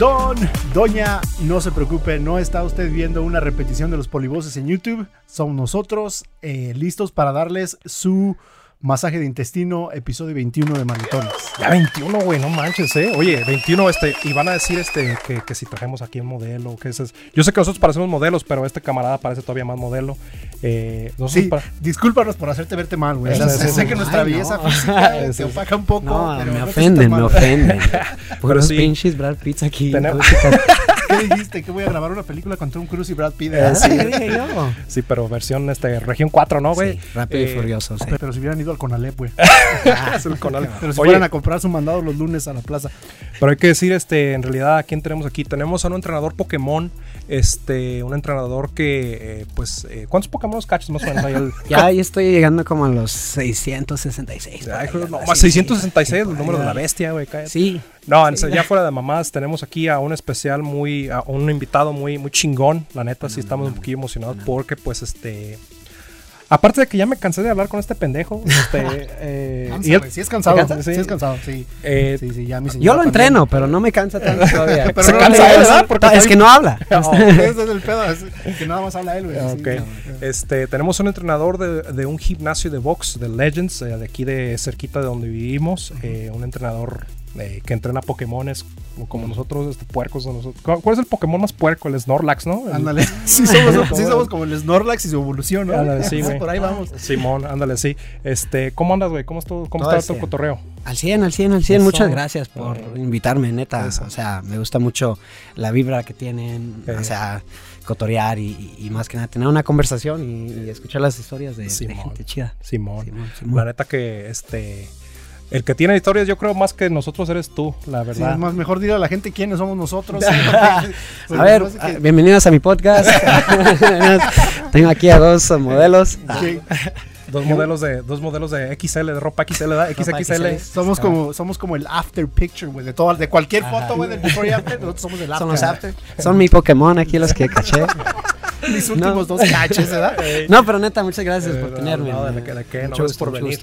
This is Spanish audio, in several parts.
Don, doña, no se preocupe, no está usted viendo una repetición de los polivoces en YouTube. Son nosotros eh, listos para darles su Masaje de intestino, episodio 21 de Manitones. Ya 21, güey, no manches, ¿eh? Oye, 21, este, y van a decir este que, que si trajemos aquí un modelo, que es... Yo sé que nosotros parecemos modelos, pero este camarada parece todavía más modelo. Eh, sí, para... discúlpanos por hacerte verte mal, güey. sé que nuestra belleza física te opaca un poco. No, pero me ofenden, me ofenden. Por los pinches Brad Pitt aquí. Tenemos... ¿Qué dijiste? ¿Que voy a grabar una película con Tom Cruise y Brad Pitt? Eh, sí, yo. Sí, pero versión este, región 4, ¿no, güey? Sí, rápido y eh, furioso, sí. Pero si hubieran ido al Conalep, güey. Ah, pero si fueran a comprar su mandado los lunes a la plaza. Pero hay que decir, este, en realidad, ¿a quién tenemos aquí? Tenemos a un entrenador Pokémon, este, un entrenador que, eh, pues, ¿cuántos Pokémon cachos más o menos ya ahí estoy llegando como a los 666. no, más 666, el número de la bestia, güey. Sí. No, ya fuera de mamás, tenemos aquí a un especial muy, a un invitado muy, muy chingón. La neta, sí estamos un poquito emocionados porque, pues, este. Aparte de que ya me cansé de hablar con este pendejo. Este, eh, y él, sí es cansado. Sí, es cansado, sí. Eh, sí, sí ya mi Yo lo entreno, pero no me cansa tanto todavía. pero se cansa ¿verdad? Porque es que no habla. ese es el pedo, es que nada más habla él, güey. Okay. este, tenemos un entrenador de, de, un gimnasio de box, de Legends, eh, de aquí de cerquita de donde vivimos. Eh, un entrenador que entrena Pokémones como nosotros, este, puercos. Nosotros. ¿Cuál es el Pokémon más puerco? El Snorlax, ¿no? Ándale. Sí somos, sí somos, como el Snorlax y su evolución, ¿no? Ándale, sí, güey. Por ahí vamos. Simón, ándale, sí. Este, ¿Cómo andas, güey? ¿Cómo, cómo está tu cotorreo? Al 100, al 100, al 100. Muchas gracias por invitarme, neta. O sea, me gusta mucho la vibra que tienen. O sea, cotorear y, más que nada tener una conversación y, escuchar las historias de, gente chida. Simón. Simón. La neta que, este el que tiene historias, yo creo más que nosotros eres tú, la verdad. Sí, es más mejor dile a la gente quiénes somos nosotros. a ver, ah, bienvenidos a mi podcast. Tengo aquí a dos modelos. Dos modelos de dos modelos de XL de ropa XL, ¿verdad? XXL. Somos como somos como el after picture, güey, de todo de cualquier foto, güey, del before y after, nosotros somos el after. Son los after. Son mi Pokémon aquí los que caché. Mis últimos dos caches, ¿verdad? No, pero neta, muchas gracias por tenerme. No, de, qué, no, por venir.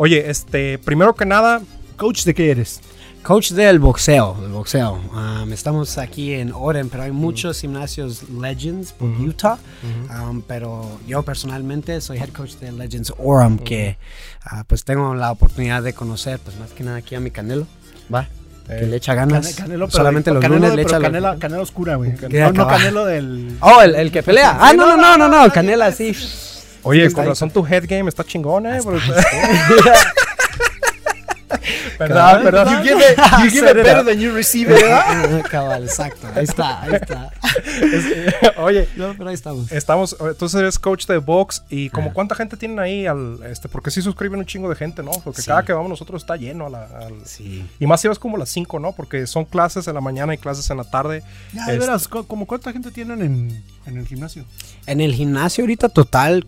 Oye, este, primero que nada, coach de qué eres? Coach del boxeo, del boxeo. Um, estamos aquí en Oren, pero hay muchos gimnasios Legends por Utah. Um, pero yo personalmente soy head coach de Legends Orem, que uh, pues tengo la oportunidad de conocer, pues más que nada aquí a mi Canelo. Va. que le echa ganas. Canelo, Solamente los lunes le echa canela, canela oscura, güey. No, no, canelo del. Oh, el, el que pelea. Ah, no, no, no, no, no. Canela así. Oye, con razón tu head game está chingón, eh. ¿Verdad? ¿Verdad? You give it, you give it better than you receive it, ¿verdad? Cabal, exacto. Ahí está, ahí está. Oye, no, pero ahí estamos. Estamos, entonces eres coach de box y como cuánta gente tienen ahí al, este, porque sí suscriben un chingo de gente, ¿no? Porque cada que vamos nosotros está lleno a la, al, sí. Y más si vas como las 5, ¿no? Porque son clases en la mañana y clases en la tarde. Ya, de veras, ¿como cuánta gente tienen en, en el gimnasio? En el gimnasio ahorita total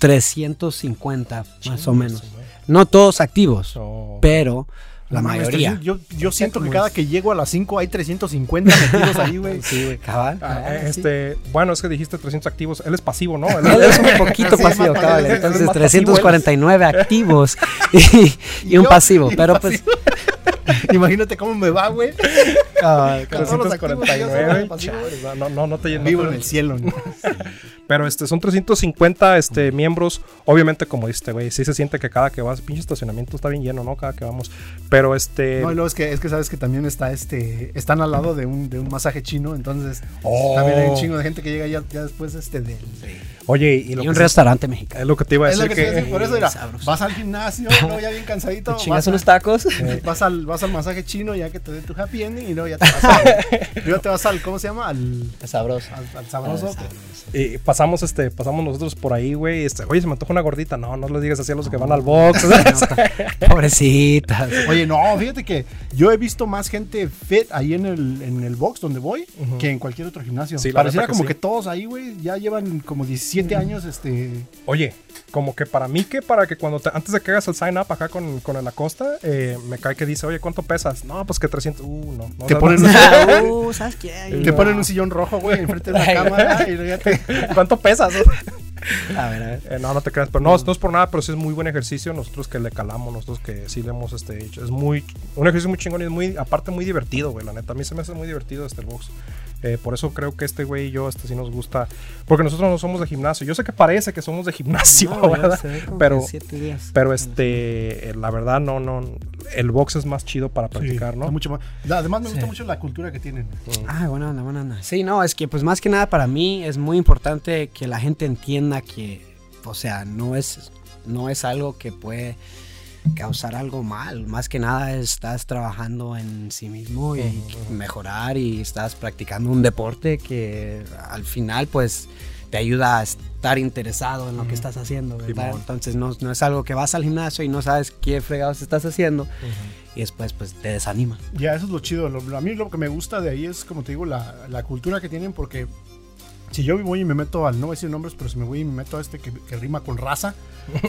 350 más o menos. No todos activos, oh. pero la mayoría. Yo, yo siento que cada que llego a las 5 hay 350 metidos ahí, güey. Sí, güey, cabal. Ah, ah, este, Bueno, es que dijiste 300 activos. Él es pasivo, ¿no? Él, es un poquito pasivo, cabal. Entonces, 349 activos y, un pasivo. Pero pues. Imagínate cómo me va, güey. Ah, 349. No, no, no te. Vivo en el cielo. ¿no? Pero este, son 350 este, miembros. Obviamente, como dijiste, güey, sí se siente que cada que vas, pinche estacionamiento está bien lleno, ¿no? Cada que vamos. Pero este. No, y luego es que, es que sabes que también está este. Están al lado de un, de un masaje chino. Entonces, también hay un oh. chingo de gente que llega ya, ya después este del. Oye, y, lo un restaurante mexicano. Es lo que te iba a decir. que, por eso era, vas al gimnasio, luego ya bien cansadito. Chingas unos tacos. Vas al, vas al masaje chino ya que te dé tu happy ending y luego ya te vas al. luego te vas al, ¿cómo se llama? Al. sabroso. Al, sabroso. Y pasamos, este, pasamos nosotros por ahí, güey. Este, oye, se me antoja una gordita. No, no le digas así a los que van al box. Pobrecitas. Oye, no, fíjate que yo he visto más gente fit ahí en el, en el box donde voy que en cualquier otro gimnasio. Sí, Pareciera como que todos ahí, güey, ya llevan como 17 años, este Oye, como que para mí que para que cuando antes de que hagas el sign up acá con, con el Acosta, eh, me cae que dice, oye, ¿cuánto pesas? No, pues que 300. Uh, no. te ponen, un, uh, ¿sabes qué? te ponen un sillón rojo, güey, enfrente de la cámara. y ¿Cuánto pesas? A ver, a ver. Eh, no, no te creas, pero no, no es por nada, pero sí es muy buen ejercicio. Nosotros que le calamos, nosotros que sí le hemos este, hecho. Es muy, un ejercicio muy chingón y es muy, aparte muy divertido, güey, la neta. A mí se me hace muy divertido este box. Eh, por eso creo que este güey y yo, este sí nos gusta. Porque nosotros no somos de gimnasio. Yo sé que parece que somos de gimnasio, No, ¿verdad? Pero, que siete días. pero este, eh, la verdad, no, no. El box es más chido para practicar, Sí, ¿no? mucho más- Además, me gusta Sí. mucho la cultura que tienen. Ah, buena onda, buena onda. Sí, no, es que pues más que nada para mí es muy importante que la gente entienda que, o sea, no es, no es algo que puede causar algo mal. Más que nada estás trabajando en sí mismo y mejorar y estás practicando un deporte que al final pues te ayuda a estar interesado en lo que estás haciendo, ¿verdad? Entonces no, no es algo que vas al gimnasio y no sabes qué fregados estás haciendo y después pues te desanima. Ya, eso es lo chido. Lo- lo- a mí lo que me gusta de ahí es, como te digo, la, la cultura que tienen, porque si yo voy y me meto al, no voy a decir nombres, pero si me voy y me meto a este que, que rima con raza,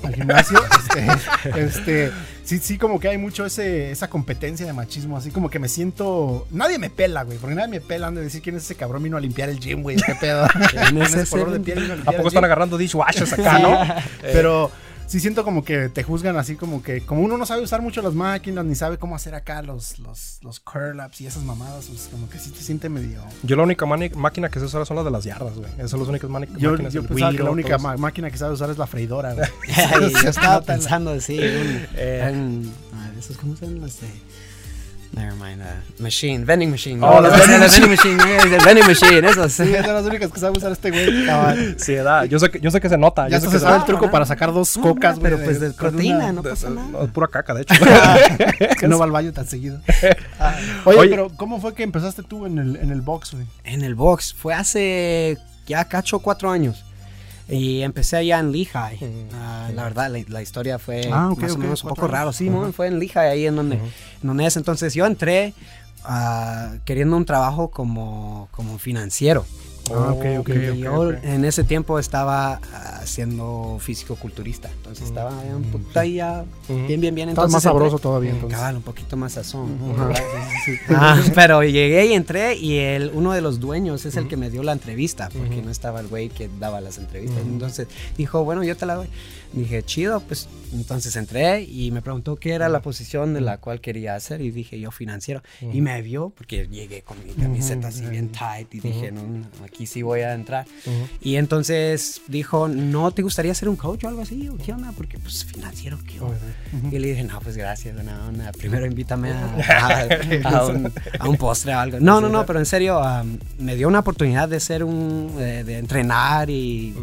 al gimnasio, este, este, sí, sí, como que hay mucho ese, esa competencia de machismo, así como que me siento, nadie me pela, güey, porque nadie me pela, han de decir quién es ese cabrón vino a limpiar el gym, güey, qué pedo. ¿Quién es ese color de piel vino a ¿A limpiar poco el están gym. agarrando dishwashers acá, no? Pero sí siento como que te juzgan así como que como uno no sabe usar mucho las máquinas ni sabe cómo hacer acá los los los curl ups y esas mamadas, pues como que sí te siente medio Yo la única máquina que sé usar son las de las yardas, güey. Esas son las únicas yo, máquinas. yo pensaba que la única máquina que sabe usar es la freidora, güey. yo estaba pensando, sí, un, Eh. ah, esos, ¿cómo se llaman los de? Never mind, uh, machine, vending machine. Oh, no, las las vending vending machine, the vending machine, eso sí. Esas son las únicas que sabe usar este güey. cabal. Sí, da. Yo sé que, yo sé que se nota. Ya yo sé que se sabe Ah, el truco ¿verdad? para sacar dos No, cocas, no, pero pues de proteína, una- no pasa de- nada. no, es pura caca, de hecho. que no va al baño tan seguido. Oye, Oye. pero ¿cómo fue que empezaste tú en el, en el box, güey? En el box, fue hace ya cacho cuatro años. Y empecé allá en Lehigh. Ah, la verdad, la, la historia fue Ah, más o menos un poco años. raro. Sí, fue en Lehigh, ahí en donde, en donde es. Entonces yo entré ah, queriendo un trabajo como, como financiero. Ah, ok, ok, Y ok, yo en ese tiempo estaba ah, siendo físico-culturista. Entonces estaba ya un poquito ahí ya Ujú. bien, bien, bien. Entonces más entré- sabroso todavía, entonces. Cabal, un poquito más sazón. Sí. Ah, pero llegué y entré y el, uno de los dueños es el que me dio la entrevista, porque no estaba el güey que daba las entrevistas. Entonces dijo, bueno, yo te la doy. Dije, chido, pues entonces entré y me preguntó qué era la posición de la cual quería hacer y dije, yo financiero. Y me vio porque llegué con mi camiseta así bien tight y dije, no, aquí sí voy a entrar. Y entonces dijo, ¿no te gustaría ser un coach o algo así? ¿O qué onda? Porque pues financiero, ¿qué onda? Y le dije, no, pues gracias, buena onda. Primero invítame a, a- a un, a un postre o algo. No, no, no, pero en serio, um, me dio una oportunidad de ser un, eh, de entrenar y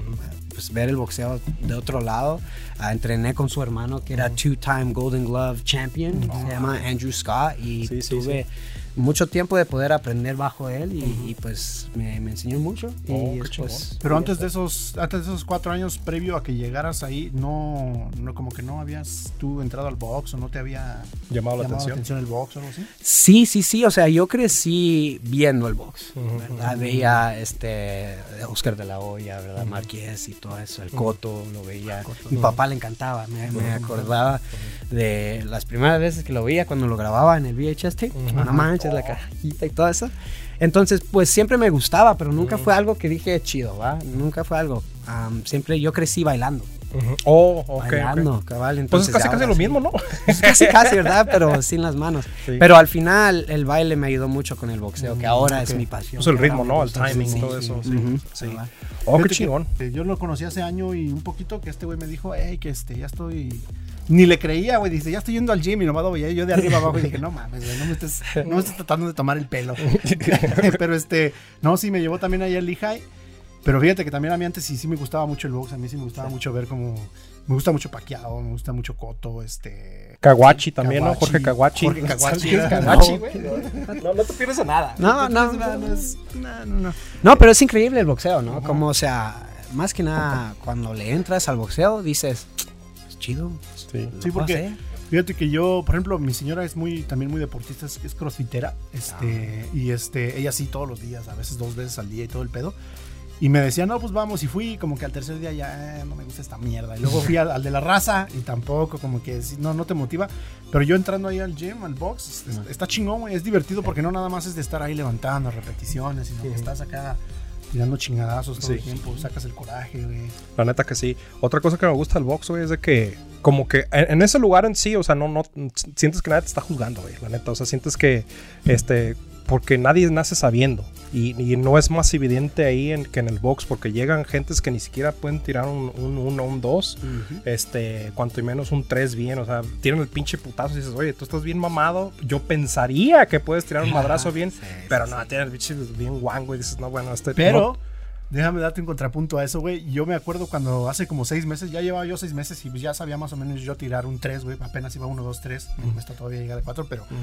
pues, ver el boxeo de otro lado. Ah, entrené con su hermano que era two-time Golden Glove champion, se llama Andrew Scott, y Sí, sí, tuve mucho tiempo de poder aprender bajo él y, y, pues me, me enseñó mucho. Y Oh, después, Pero antes de esos, antes de esos cuatro años previo a que llegaras ahí, no, no como que no habías tú entrado al box o no te había Llamado la llamado atención. el box o algo así. Sí, sí, sí, o sea, yo crecí viendo el box, ¿verdad? Veía este Oscar de la Hoya, ¿verdad? Marqués y todo eso, el Coto, lo veía. Mi papá le encantaba, me, me acordaba de las primeras veces que lo veía cuando lo grababa en el VHS tape, no manches, la cajita y todo eso. Entonces, pues siempre me gustaba, pero nunca fue algo que dije chido, ¿va? Nunca fue algo. Siempre yo crecí bailando, Ujú. Oh, ok, bailando, cabal. Pues Entonces es casi, casi lo sí. mismo, ¿no? Pues casi, casi, ¿verdad? Pero sin las manos. Sí. Pero al final el baile me ayudó mucho con el boxeo, que ahora es mi pasión. Pues el ritmo, ¿no? El timing, sí, todo sí, eso. sí. Oh, qué chingón. yo lo conocí hace año y un poquito que este güey me dijo, hey, que este, ya estoy... Ni le creía, güey. Dice, ya estoy yendo al gym y nomás lo veía yo de arriba abajo y dije, no mames, güey, no me estés, no me estés tratando de tomar el pelo. Pero este, no, sí, me llevó también ahí al Lehigh. Pero fíjate que también a mí antes sí, sí me gustaba mucho el box. A mí sí me gustaba mucho ver como... Me gusta mucho Pacquiao, me gusta mucho Coto, este... Kawachi también, ¿no? Kawachi. Jorge Kawachi. Jorge Kawachi. ¿Quién es era- Kawachi, no, güey? No, no te pierdes a nada. No, no, no, no, no, es- no, no, no. no, pero es increíble el boxeo, ¿no? Como, o sea, más que nada, cuando le entras al boxeo, dices, es chido. Sí. Sí, porque hacer". fíjate que yo, por ejemplo, mi señora es muy, también muy deportista, es, es crossfitera, este, Ah. y este, ella sí todos los días, a veces dos veces al día y todo el pedo. Y me decía, no, pues vamos, y fui, como que al tercer día ya, eh, no me gusta esta mierda. Y luego fui al, al de la raza y tampoco, como que no, no te motiva. Pero yo entrando ahí al gym, al box, es- es- está chingón, es divertido porque no nada más es de estar ahí levantando repeticiones, sino que estás acá tirando chingadazos todo el tiempo, sacas el coraje, güey. La neta que sí. Otra cosa que me gusta del box, güey, es de que como que en, en ese lugar en sí, o sea, no, no sientes que nadie te está juzgando, güey, la neta. O sea, sientes que, este, porque nadie nace sabiendo. Y, y no es más evidente ahí en, que en el box, porque llegan gentes que ni siquiera pueden tirar un 1, un, un 2, este, cuanto y menos un 3 bien. O sea, tiran el pinche putazo y dices, oye, tú estás bien mamado. Yo pensaría que puedes tirar un madrazo bien, Sí, pero sí, no, tienes el pinche bien guango y dices, no, bueno, este. Pero, no- déjame darte un contrapunto a eso, güey. Yo me acuerdo cuando hace como seis meses, ya llevaba yo seis meses y ya sabía más o menos yo tirar un 3, güey. Apenas iba 1, 2, 3. Me cuesta todavía llegar a 4, pero Ahí le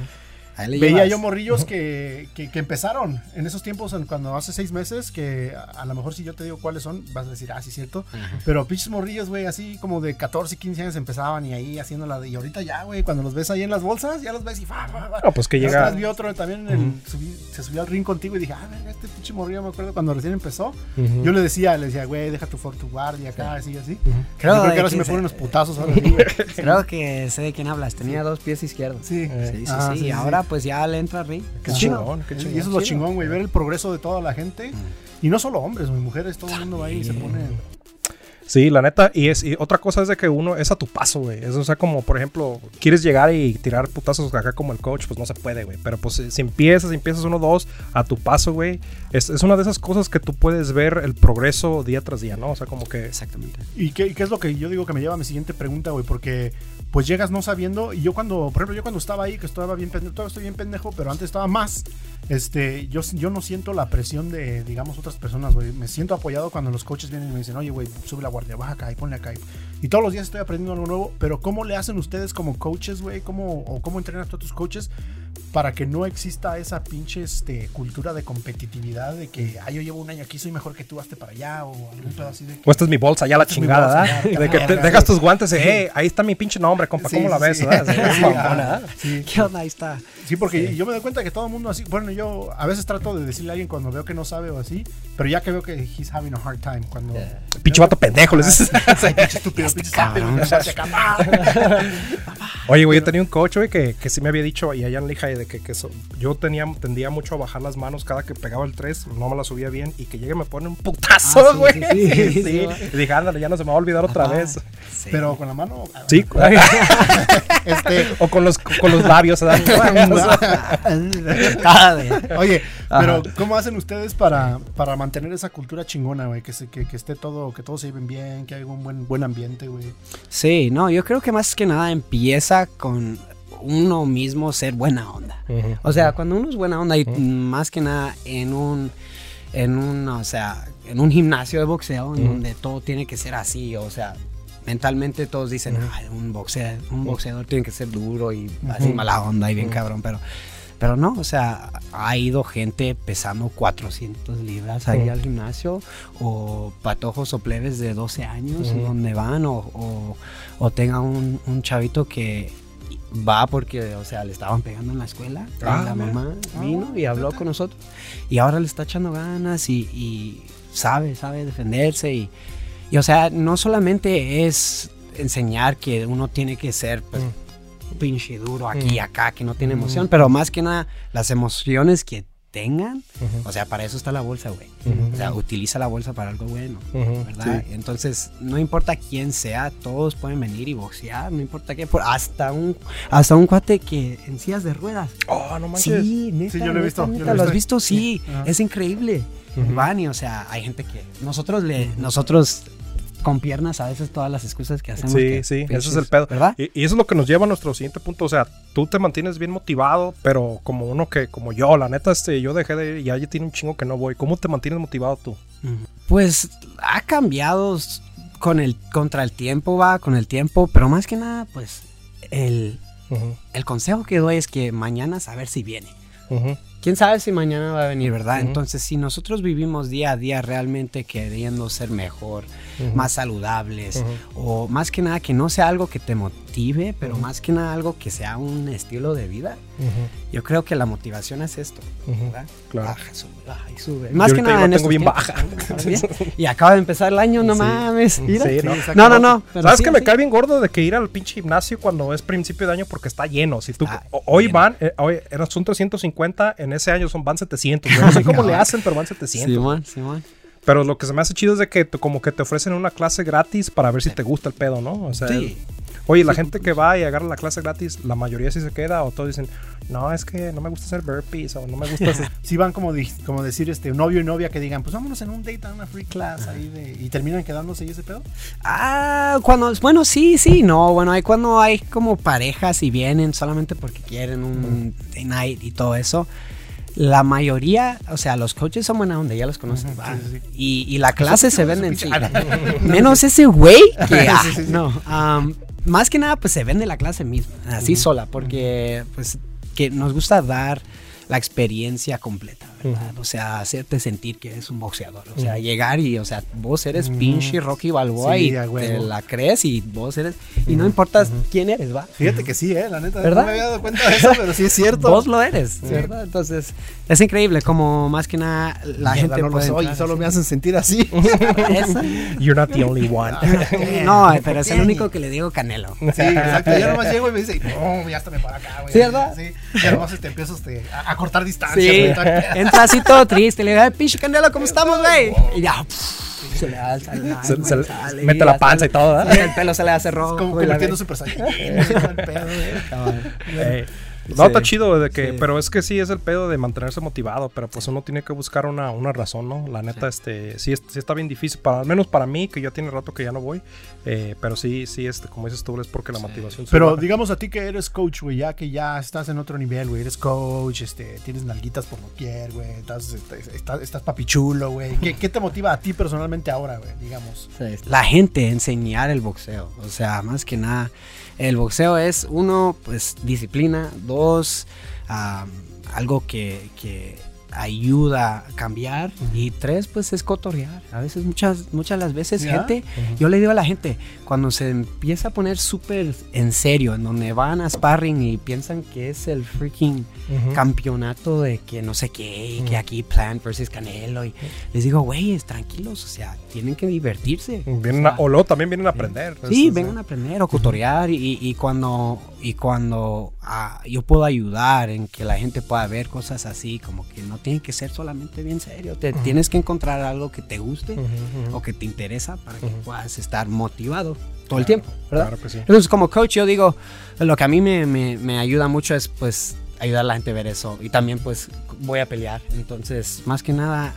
veía llevas. yo morrillos que, que, que empezaron en esos tiempos, en- cuando hace seis meses, que a, a lo mejor si yo te digo cuáles son, vas a decir, ah, sí, cierto. Ajá. Pero pinches morrillos, güey, así como de 14, 15 años empezaban y ahí haciéndola. de- Y ahorita ya, güey, cuando los ves ahí en las bolsas, ya los ves y fa, fa, fa. No, pues que Ya llega. vi otro también, en el- subí- se subió al ring contigo y dije, ah, verga, este pinche morrillo, me acuerdo cuando recién empezó. Yo le decía, le decía, güey, deja tu, for- tu guardia acá, así, así. Creo Yo creo de que ahora sí que me se- ponen unos putazos ahora. Creo que sé de quién hablas. Tenía dos pies izquierdos. Sí, Sí, sí, Ah, sí. sí, Y sí. ahora pues ya le entra ring. Qué chingón, qué Y chingón. eso es lo chingón, güey, ver el progreso de toda la gente. Y no solo hombres, mujeres, todo el mundo va ahí y se pone. Sí, la neta. Y, es, y otra cosa es de que uno es a tu paso, güey. Es, o sea, como por ejemplo, quieres llegar y tirar putazos acá como el coach, pues no se puede, güey. Pero pues si- si empiezas, si empiezas uno, dos, a tu paso, güey. Es, es una de esas cosas que tú puedes ver el progreso día tras día, ¿no? O sea, como que. Exactamente. ¿Y qué, y qué es lo que yo digo que me lleva a mi siguiente pregunta, güey? Porque pues llegas no sabiendo. Y yo cuando, por ejemplo, yo cuando estaba ahí, que estaba bien pendejo, todavía estoy bien pendejo, pero antes estaba más. Este, yo, yo no siento la presión de, digamos, otras personas, güey. Me siento apoyado cuando los coaches vienen y me dicen, oye, güey, sube la guardia, baja acá y ponle acá. Y todos los días estoy aprendiendo algo nuevo, pero ¿cómo le hacen ustedes como coaches, güey? ¿Cómo, o cómo entrenas tú a tus coaches para que no exista esa pinche este, cultura de competitividad de que, ah, yo llevo un año aquí, soy mejor que tú, hazte para allá, o algún pedo así de que... O esta es mi bolsa, ya la chingada, bolsa, ¿verdad? De que te dejas tus guantes y, hey, ahí está mi pinche nombre, compa, Sí, ¿cómo la ves? sí. verdad? Sí, Sí, mamona, ah, ¿verdad? sí. ¿Qué onda? Ahí está. Sí, porque yo me doy cuenta que todo el mundo así. Bueno, yo a veces trato de decirle a alguien cuando veo que no sabe o así, pero ya que veo que he's having a hard time. Cuando. Pinche vato pendejo, les dices. Ay, pinche estúpido, pinche cabrón. estúpido, Oye, güey, yo tenía un coach, güey, que, que sí me había dicho, y allá en Lija, de que, que yo tenía, tendía mucho a bajar las manos cada que pegaba el 3, no me la subía bien, y que llegue y me pone un putazo, Ah, güey. sí, sí, Sí. Y dije, ándale, ya no se me va a olvidar otra vez. Pero con la mano. Sí, Este. o con los, con los labios, ¿verdad? Cada vez. Oye, Ajá. pero ¿cómo hacen ustedes para, para mantener esa cultura chingona, güey? Que, se, que, que esté todo, que todos se lleven bien, que haya un buen, buen ambiente, güey. Sí, no, yo creo que más que nada empieza con uno mismo ser buena onda. O sea, cuando uno es buena onda y más que nada en un, en un, o sea, en un gimnasio de boxeo en donde todo tiene que ser así, o sea, mentalmente todos dicen, "Ay, un boxeador, un boxeador tiene que ser duro y así mala onda y bien cabrón, pero pero no, o sea, ha ido gente pesando 400 libras ahí al gimnasio o patojos o plebes de 12 años Ujú. donde van o, o, o tenga un, un chavito que va porque, o sea, le estaban pegando en la escuela. Ah, la mamá Ah, vino y habló con nosotros y ahora le está echando ganas y, y sabe, sabe defenderse y, y, o sea, no solamente es enseñar que uno tiene que ser pues, pinche duro aquí y Mm. acá, que no tiene Mm. emoción, pero más que nada las emociones que tengan, o sea, para eso está la bolsa, güey. O sea, utiliza la bolsa para algo bueno, ¿verdad? sí. Entonces, no importa quién sea, todos pueden venir y boxear, no importa qué, por, hasta un hasta un cuate que en sillas de ruedas. Oh, no manches. Sí, neta, Sí, yo lo he neta, visto, yo lo he ¿Lo has visto. visto? Sí, Ajá. es increíble. Van y, o sea, hay gente que nosotros le nosotros con piernas a veces todas las excusas que hacemos. Sí, que sí, ese pinches, es el pedo. ¿Verdad? Y, y eso es lo que nos lleva a nuestro siguiente punto. O sea, tú te mantienes bien motivado, pero como uno que, como yo, la neta, este, yo dejé de ir y ya tiene un chingo que no voy. ¿Cómo te mantienes motivado tú? Pues ha cambiado con el contra el tiempo, va, con el tiempo, pero más que nada, pues el, el consejo que doy es que mañana saber si viene. ¿Quién sabe si mañana va a venir, verdad? Entonces, si nosotros vivimos día a día realmente queriendo ser mejor, más saludables, o más que nada que no sea algo que te, motive, pero más que nada algo que sea un estilo de vida. Yo creo que la motivación es esto, ¿verdad? Claro. Baja, sube, baja y sube. Más que ahorita nada yo en tengo bien tiempos, baja. ¿no? Y acaba de empezar el año, no Sí. mames. Mira. Sí, Sí, ¿no? exacto. No, no, no. pero ¿Sabes sí, que me sí. cae bien gordo de que ir al pinche gimnasio cuando es principio de año porque está lleno? Si tú, Ah, hoy lleno. van, eh, hoy eran, son 350, en ese año son van 700. güey. No sé cómo le hacen, pero van 700. Simón, Simón. Pero lo que se me hace chido es de que como que te ofrecen una clase gratis para ver si te gusta el pedo, ¿no? O sea, Sí. Oye, la gente que va y agarra la clase gratis, la mayoría sí se queda o todos dicen, no, es que no me gusta hacer burpees o no me gusta hacer... Si van como, como decir este novio y novia que digan, pues vámonos en un date a una free class ahí de, y terminan quedándose y ese pedo. Ah, cuando, bueno, sí, sí, no, bueno, hay cuando hay como parejas y vienen solamente porque quieren un day night y todo eso. La mayoría, o sea, los coaches son buena onda, ya los conocen. Sí, sí, Y, y la clase se vende en sí. Menos ese güey que, ah, Sí, sí, sí. no, am, más que nada, pues se vende la clase misma, así sola, porque pues que nos gusta dar la experiencia completa, ¿verdad? O sea, hacerte sentir que eres un boxeador. O sea, llegar y, o sea, vos eres pinche Rocky Balboa Sí, y te la crees y vos eres... Y no importa quién eres, ¿va? Fíjate que sí, eh, la neta. ¿Verdad? No me había dado cuenta de eso, pero sí es cierto. Vos lo eres, ¿verdad? Entonces, es increíble como más que nada la Mierda, gente no lo soy, entrar solo me hacen sentir así. You're not the only one. No, pero es el único que le digo Canelo. Sí, exacto. Yo nomás llego y me dice, no, ya hasta me para acá, güey. Sí, ¿verdad? Sí. Además te empiezo este, a, a cortar distancias. Sí, güey, entra así todo triste, le digo, "Ay, pinche Canelo, ¿cómo estamos, güey? Y ya, pff, se le alza el Se- se le- sale, mete la panza y todo, sí, El pelo se le hace rojo. Como y la convirtiendo Super Saiyan. Pedo, güey. Eh, No, Sí. está chido de que, Sí. pero es que sí es el pedo de mantenerse motivado, pero pues uno tiene que buscar una, una razón, ¿no? La neta, este, sí, sí está bien difícil, para, al menos para mí, que ya tiene rato que ya no voy, eh, pero sí, sí, este, como dices tú, es porque la motivación se Pero baja. digamos a ti que eres coach, güey, ya que ya estás en otro nivel, güey, eres coach, este, tienes nalguitas por doquier, güey, estás, este, estás, estás papichulo, güey. ¿Qué, qué te motiva a ti personalmente ahora, güey, digamos? La gente enseñar el boxeo. O sea, más que nada, el boxeo es uno, pues disciplina, dos, ah, algo que, que ayuda a cambiar y tres, pues es cotorrear. A veces, muchas, muchas las veces, ¿Ya? gente, yo le digo a la gente, cuando se empieza a poner súper en serio, en donde van a sparring y piensan que es el freaking campeonato de que no sé qué, y que aquí Plant versus Canelo, y les digo, güeyes, tranquilos, o sea, tienen que divertirse. Vienen O a- o luego también vienen a aprender. Sí, Es- vengan a aprender o cotorear y, y cuando, y cuando ah, yo puedo ayudar en que la gente pueda ver cosas así, como que no tiene que ser solamente bien serio, te tienes que encontrar algo que te guste o que te interesa para que puedas estar motivado todo el tiempo, ¿verdad? Claro que sí. Entonces, como coach, yo digo, lo que a mí me, me- me ayuda mucho es, pues, ayudar a la gente a ver eso. Y también, pues, voy a pelear. Entonces, más que nada...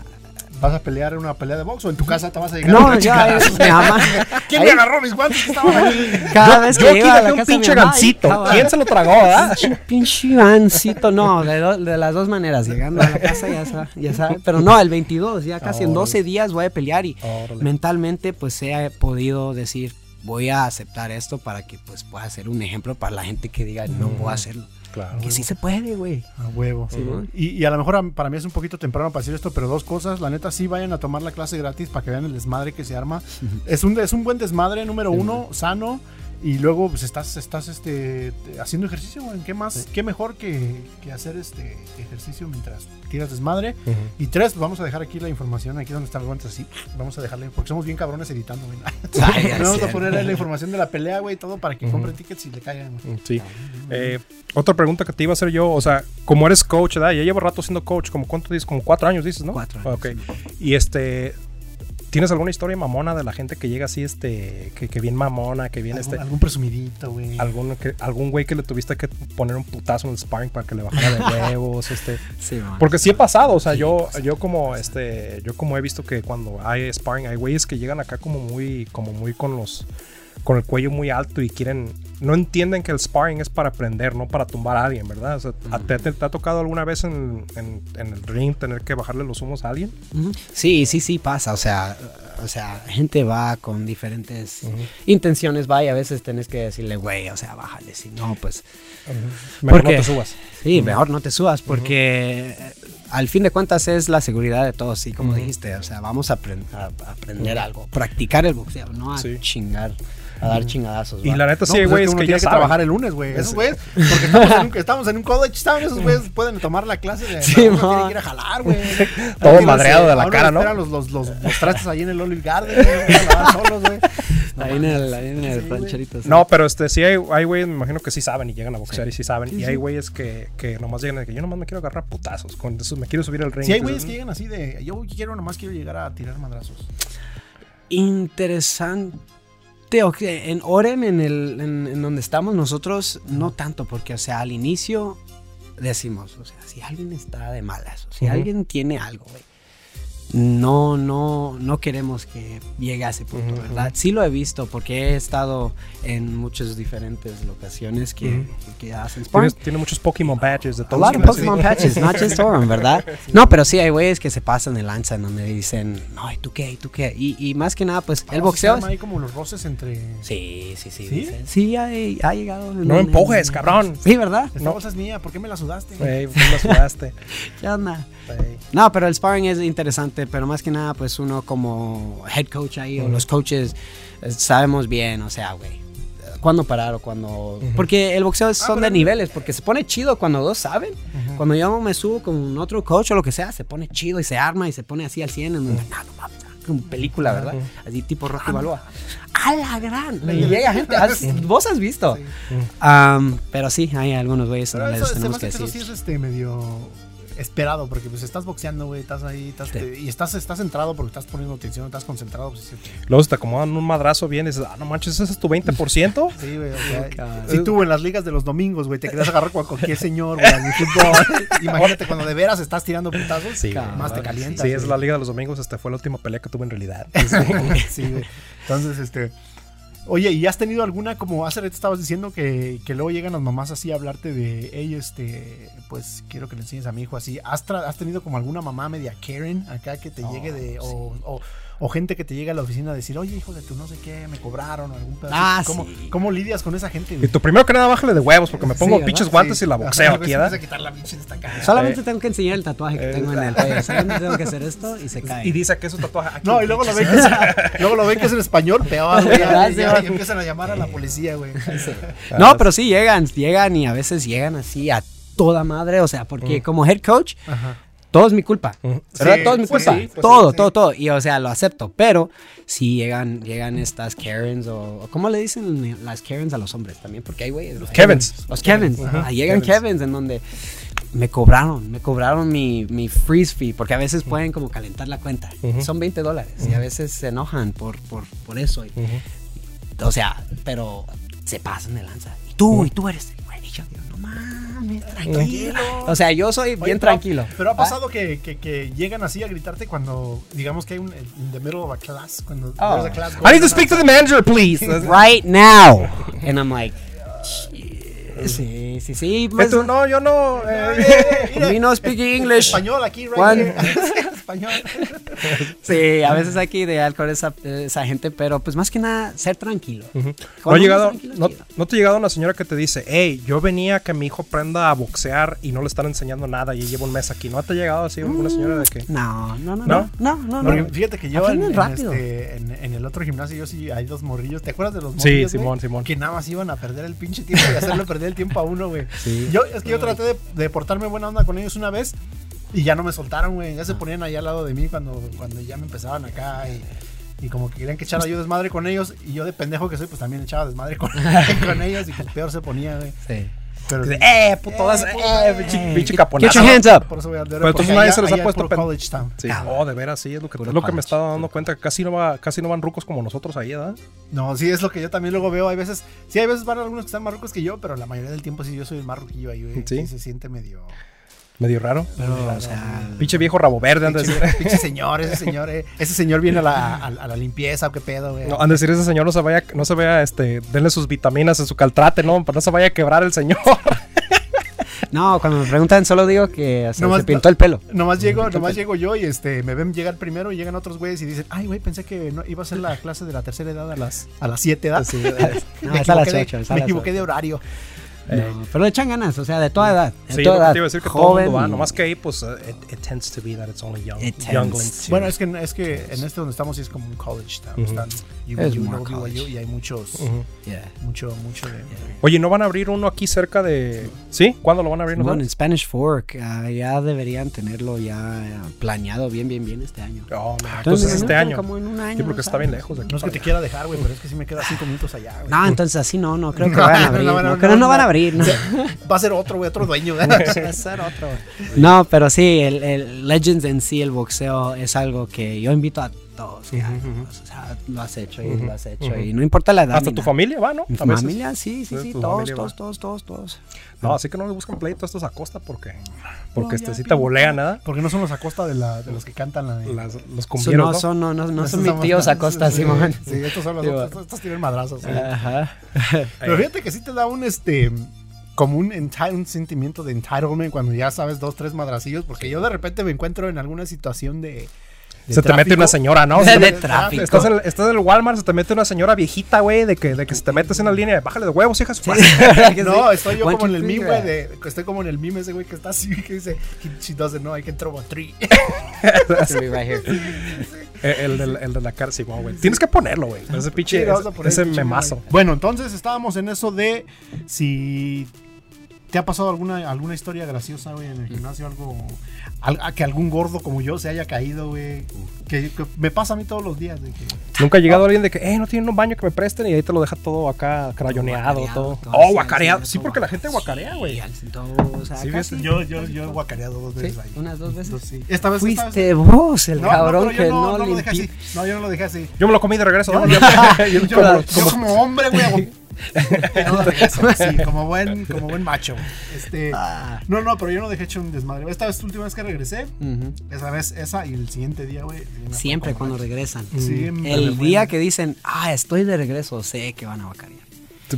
¿Vas a pelear en una pelea de box o en tu casa te vas a llegar a No, un ya, es mi mamá. ¿Quién Ahí- me agarró mis guantes que estaban ahí? Cada vez que Yo iba a la un casa pinche gancito. ¿Quién se lo tragó, ah? Pinche- Pinche gancito, no, de, do- de las dos maneras, llegando a la casa ya sabe, ya sabe, pero no, el 22, ya casi en Órale. 12 días voy a pelear y Órale. mentalmente pues he podido decir, voy a aceptar esto para que pues pueda ser un ejemplo para la gente que diga, no puedo hacerlo. Claro. Que sí se puede, güey. A huevo. Y, y a lo mejor a- para mí es un poquito temprano para decir esto, pero dos cosas. La neta, sí vayan a tomar la clase gratis para que vean el desmadre que se arma. es, un, es un buen desmadre, número uno, sano. Y luego, pues estás, estás este, haciendo ejercicio, güey. ¿Qué más? ¿Qué mejor que, que hacer este ejercicio mientras tiras desmadre? Y tres, pues vamos a dejar aquí la información, aquí donde está el guante así. Vamos a dejarle, porque somos bien cabrones editando, güey. Vamos a poner ahí la información de la pelea, güey, todo para que compren tickets y le caigan. güey. Sí. Eh, otra pregunta que te iba a hacer yo, o sea, como eres coach, ¿verdad? Ya llevo rato siendo coach, como cuánto dices, como cuatro años dices, ¿no? Cuatro años, Ok. Y este, ¿tienes alguna historia mamona de la gente que llega así, este, que, que bien mamona, que bien Algún, este, algún presumidito, güey. algún, que, algún güey que le tuviste que poner un putazo en el sparring para que le bajara de huevos, este, Sí, man. porque sí he pasado, o sea, Sí, yo, pasa. yo como, este, yo como he visto que cuando hay sparring hay güeyes que llegan acá como muy, como muy con los, con el cuello muy alto y quieren, no entienden que el sparring es para aprender, no para tumbar a alguien, ¿verdad? O sea, ¿a- te, te- te ha tocado alguna vez en, en- en el ring tener que bajarle los humos a alguien? Sí, sí, sí pasa. O sea, o sea, gente va con diferentes intenciones, va y a veces tenés que decirle, güey, o sea, bájale. Si no, pues Mejor ¿Por qué? no te subas. sí, mejor no te subas porque eh, al fin de cuentas es la seguridad de todos. Sí, como dijiste, o sea, vamos a, apren- a- a aprender algo, practicar el boxeo, no a Sí. chingar a dar chingadazos. Y la neta No, sí hay pues es uno que, tiene ya que saben. trabajar el lunes, güey. Esos güeyes, porque estamos en, un, estamos en un college town, esos güeyes pueden tomar la clase de. Sí, no, uno mo. tiene que ir a jalar, güey. Todo madreado de la ahora cara, ¿no? esperan Los, los, los, los trastes ahí en el Olive Garden, güey, solos, güey. Ahí en el, ahí en el Sí, güey. rancherito. sí. No, pero este sí hay, hay güeyes, me imagino que sí saben y llegan a boxear y sí saben. Sí, y sí. hay güeyes que, que nomás llegan de que yo nomás me quiero agarrar putazos. Con eso me quiero subir al ring. Si hay Entonces, güeyes que llegan así de. Yo quiero, nomás quiero llegar a tirar madrazos. Interesante. En Orem, en, el, en, en donde estamos nosotros, no tanto, porque, o sea, al inicio decimos, o sea, si alguien está de malas, o si alguien tiene algo, güey, no, no, no queremos que llegue a ese punto, ¿verdad? Sí lo he visto, porque he estado en muchas diferentes locaciones que, que hacen. Tiene, tiene muchos Pokémon badges de A todos lot of los Pokemon patches, not just ¿verdad? No, pero sí hay güeyes que se pasan de lanza en donde dicen, no, ¿y tú qué? ¿Y tú qué? Y, y más que nada, pues, el Ah, boxeo... ahí como los roces entre. Sí, sí, sí. ¿Sí? Sí, ha, ha llegado. en- No me en- empujes, cabrón. Sí, ¿verdad? Esta bolsa es mía, ¿por qué me la sudaste? Ey, tú la sudaste. ¿Qué onda? Ey. No, pero el sparring es interesante, pero más que nada, pues uno como head coach ahí o los coaches eh, sabemos bien, o sea, güey, cuándo parar o cuándo... Porque el boxeo es- Ah, son pero de el- niveles, porque se pone chido cuando dos saben. Ujú. Cuando yo me subo con otro coach o lo que sea, se pone chido y se arma y se pone así al 100 en donde, no, no mames, como película, ¿verdad? Así tipo Rocky Balboa. ¡A la gran! Y llega gente, has- vos has visto. Sí. Am, pero sí, hay algunos güeyes Pero no eso, les se me tenemos hace que que eso decir. sí es este medio esperado, porque pues estás boxeando, güey, estás ahí, estás, Sí. y estás, estás centrado porque estás poniendo atención, estás concentrado, pues sí, Luego se te acomodan un madrazo bien y dices, ah, no manches, ese es tu 20%. sí, güey, o sea, si tú en las ligas de los domingos, güey, te querías agarrar con cualquier señor, güey, el fútbol, imagínate cuando de veras estás tirando putazos, Sí, más te calientas. Sí, es la Liga de los Domingos. Este fue la última pelea que tuve en realidad. Sí, güey. Entonces, este. Oye, ¿y has tenido alguna, como hace rato estabas diciendo, que, que luego llegan las mamás así a hablarte de, hey, este, pues quiero que le enseñes a mi hijo así? ¿Has, tra- has tenido como alguna mamá media Karen acá que te Oh, llegue de, sí. o, o, o gente que te llegue a la oficina a decir, oye, hijo de tu no sé qué, me cobraron o algún pedazo? Ah, ¿Cómo, sí. ¿Cómo lidias con esa gente? Y güey? tú primero que nada bájale de huevos porque me Sí, pongo ¿verdad? pinches guantes Sí. y la boxeo aquí, ¿verdad? quitar la cara. Solamente Eh, tengo que enseñar el tatuaje que eh, tengo en el cuello. Solamente tengo que hacer esto y se cae. Y dice que es un tatuaje. aquí, No, y luego lo, ven que es, luego lo ven que es en español, peor, güey. Sí, y empiezan a llamar a la policía, güey. No, pero sí llegan, llegan y a veces llegan así a toda madre. O sea, porque como head coach, Ajá. Todo es mi culpa. Ujú. ¿Verdad? Sí, todo es mi pues culpa. sí, pues todo, sí, todo, todo. Y o sea, lo acepto. Pero si llegan, llegan estas Karens o, ¿cómo le dicen las Karens a los hombres también? Porque hay güeyes. Los Kevins. Los Kevins. Ajá, llegan Kevins. Kevins en donde me cobraron, me cobraron mi, mi freeze fee, porque a veces pueden como calentar la cuenta. Son 20 dólares y a veces se enojan por, por, por eso. Y- o sea, pero se pasan de lanza. Y tú, y tú eres el güey. Y yo digo, no mames, tranquilo. O sea, yo soy Oye, bien pero- tranquilo. Pero ha ¿Ah? pasado que, que, que llegan así a gritarte cuando, digamos que hay un in the middle of a class, cuando Oh. there's a class I need to speak to the manager, please. Right now. And I'm like. Sí, sí, sí. Pues, Esto, no, yo no. eh, Eh, me no speak English. Español aquí, right Juan. here. Español. Sí, a veces hay que idear con esa, esa gente, pero pues más que nada, ser tranquilo. Con No ha llegado, no, te ha llegado una señora que te dice, hey, yo venía a que mi hijo aprenda a boxear y no le están enseñando nada y llevo un mes aquí. ¿No te ha llegado así una señora de que... No, no, no, ¿No? no, no, no. Porque no. fíjate que yo en, este, en, en el otro gimnasio yo sí hay dos morrillos. ¿Te acuerdas de los Sí, morrillos? Simón, güey? Simón. Que nada más iban a perder el pinche tiempo y hacerle perder el tiempo a uno, güey. Sí. Yo, es que yo traté de, de portarme buena onda con ellos una vez y ya no me soltaron, güey. Ya se ponían ahí al lado de mí cuando, cuando ya me empezaban acá y, y como que querían que echara yo desmadre con ellos. Y yo de pendejo que soy, pues también echaba desmadre con, con ellos y pues peor se ponía, güey. Sí. Pero, Dice, eh, puto, das- Eh, eh, pinche- eh. pinche Get caponazo. your hands up. por eso voy a andar Pero entonces nadie se les ha puesto college town. Sí, oh, de veras, sí, es lo que, es lo que me estaba dando cuenta, que casi no, va, casi no van rucos como nosotros ahí, ¿verdad? No, sí, es lo que yo también luego veo. Hay veces, sí, hay veces van algunos que están más rucos que yo, pero la mayoría del tiempo sí yo soy el más ruquillo ahí, güey. Sí. Sí. se siente medio. Medio raro. Pero, o sea, Pinche viejo rabo verde, han de Pinche, decir. pinche señor, ese señor, eh, ese señor viene a la, a, a la limpieza o qué pedo, güey. No, han de decir ese señor no se vaya, no se vaya, este, denle sus vitaminas en su caltrate, ¿no? Para no se vaya a quebrar el señor. no, cuando me preguntan, solo digo que o sea, Nomás- se pintó el pelo. Nomás llego, nomás llego yo y este me ven llegar primero y llegan otros güeyes y dicen, ay güey, pensé que no, iba a ser la clase de la tercera edad a las a las 7 edad. Sí, me no, es a las equivoqué de- ocho, es a me equivoqué de horario. Eh, No, pero le echan ganas, o sea, de toda edad. De sí, toda que edad. te iba a decir que todo el Joven mundo Nomás que ahí, pues, uh, it, it tends to be that it's only young, younglings. to. Bueno, es que, es que en este donde estamos sí es como un college town. Ujú. Están Es UVU, more no BYU, college. y hay muchos. Yeah. mucho, mucho de... Oye, ¿no van a abrir uno aquí cerca de...? ¿Sí? ¿Cuándo lo van a abrir? no Bueno, en? Spanish Fork ah, ya deberían tenerlo ya eh, planeado bien, bien, bien este año. Oh, man, Entonces, entonces este año. Como en un año. Sí, porque dos está bien lejos de aquí. No es que te quiera dejar, güey, pero es que sí me queda cinco minutos allá, güey. No, entonces así no, no creo que No, van a abrir. no, No, creo van a abrir. No, Va a ser otro, güey, otro dueño. güey. Va a ser otro. No, pero sí, el, el Legends en sí, el boxeo, es algo que yo invito a todos. pues, o sea, lo has hecho y lo has hecho. Y no importa la edad. Hasta tu familia va, ¿no? Mi familia, sí, sí, Sí, todos, todos, todos, todos, todos. No, así que no le buscan pleito a estos Acosta porque... Porque No, este sí te bolean, ¿nada? Porque no son los Acosta de, la, de los que cantan la de... Las, los cumbieros, no, ¿no? son, no, no, son mis tíos Acosta, sí, Simón. Sí, estos son los otros. Estos, estos tienen madrazos. sí. Ajá. Pero fíjate que sí te da un, este... Como un, un sentimiento de entitlement cuando ya sabes dos, tres madracillos. Porque yo de repente me encuentro en alguna situación de... de Se te mete una señora, ¿no? De Se mete- tráfico. Estás en, el, estás en el Walmart, se te mete una señora viejita, güey, de que, de que se te metes en la línea de bájale de huevos, hijas. No, estoy yo como en el meme, güey, de, estoy como en el meme ese güey que está así, que dice, "He- she doesn't know, I can throw a tree. Right El, de la cárcel, güey. Tienes que ponerlo, güey. Ese pinche, Sí, ese pinche memazo. Bueno, entonces estábamos en eso de si te ha pasado alguna, alguna historia graciosa, güey, en el gimnasio, algo, al- a que algún gordo como yo se haya caído, güey, que, que me pasa a mí todos los días, de que Nunca ha llegado alguien de que, eh, no tienen un baño que me presten y ahí te lo deja todo acá crayoneado, todo. todo Oh, guacareado. Sí, porque la gente guacarea, güey. Sí, o sea, Sí, yo, yo, yo he guacareado dos veces Sí, ahí. unas dos veces. Dos, sí. Esta vez esta vez- Fuiste vos el No, cabrón no, que yo no, no, lo dejé limpió. así. No, yo no lo dejé así. Yo me lo comí de regreso, ¿no? Yo, Yo- yo- como- hombre, güey, no sí, como buen, como buen macho. Este, Ah. no, no, pero yo no dejé hecho un desmadre. Esta vez, última vez que regresé, esa vez, esa y el siguiente día, güey. sí Siempre cuando regresan. Siempre El día que dicen, ah, estoy de regreso, sé que van a vacarear.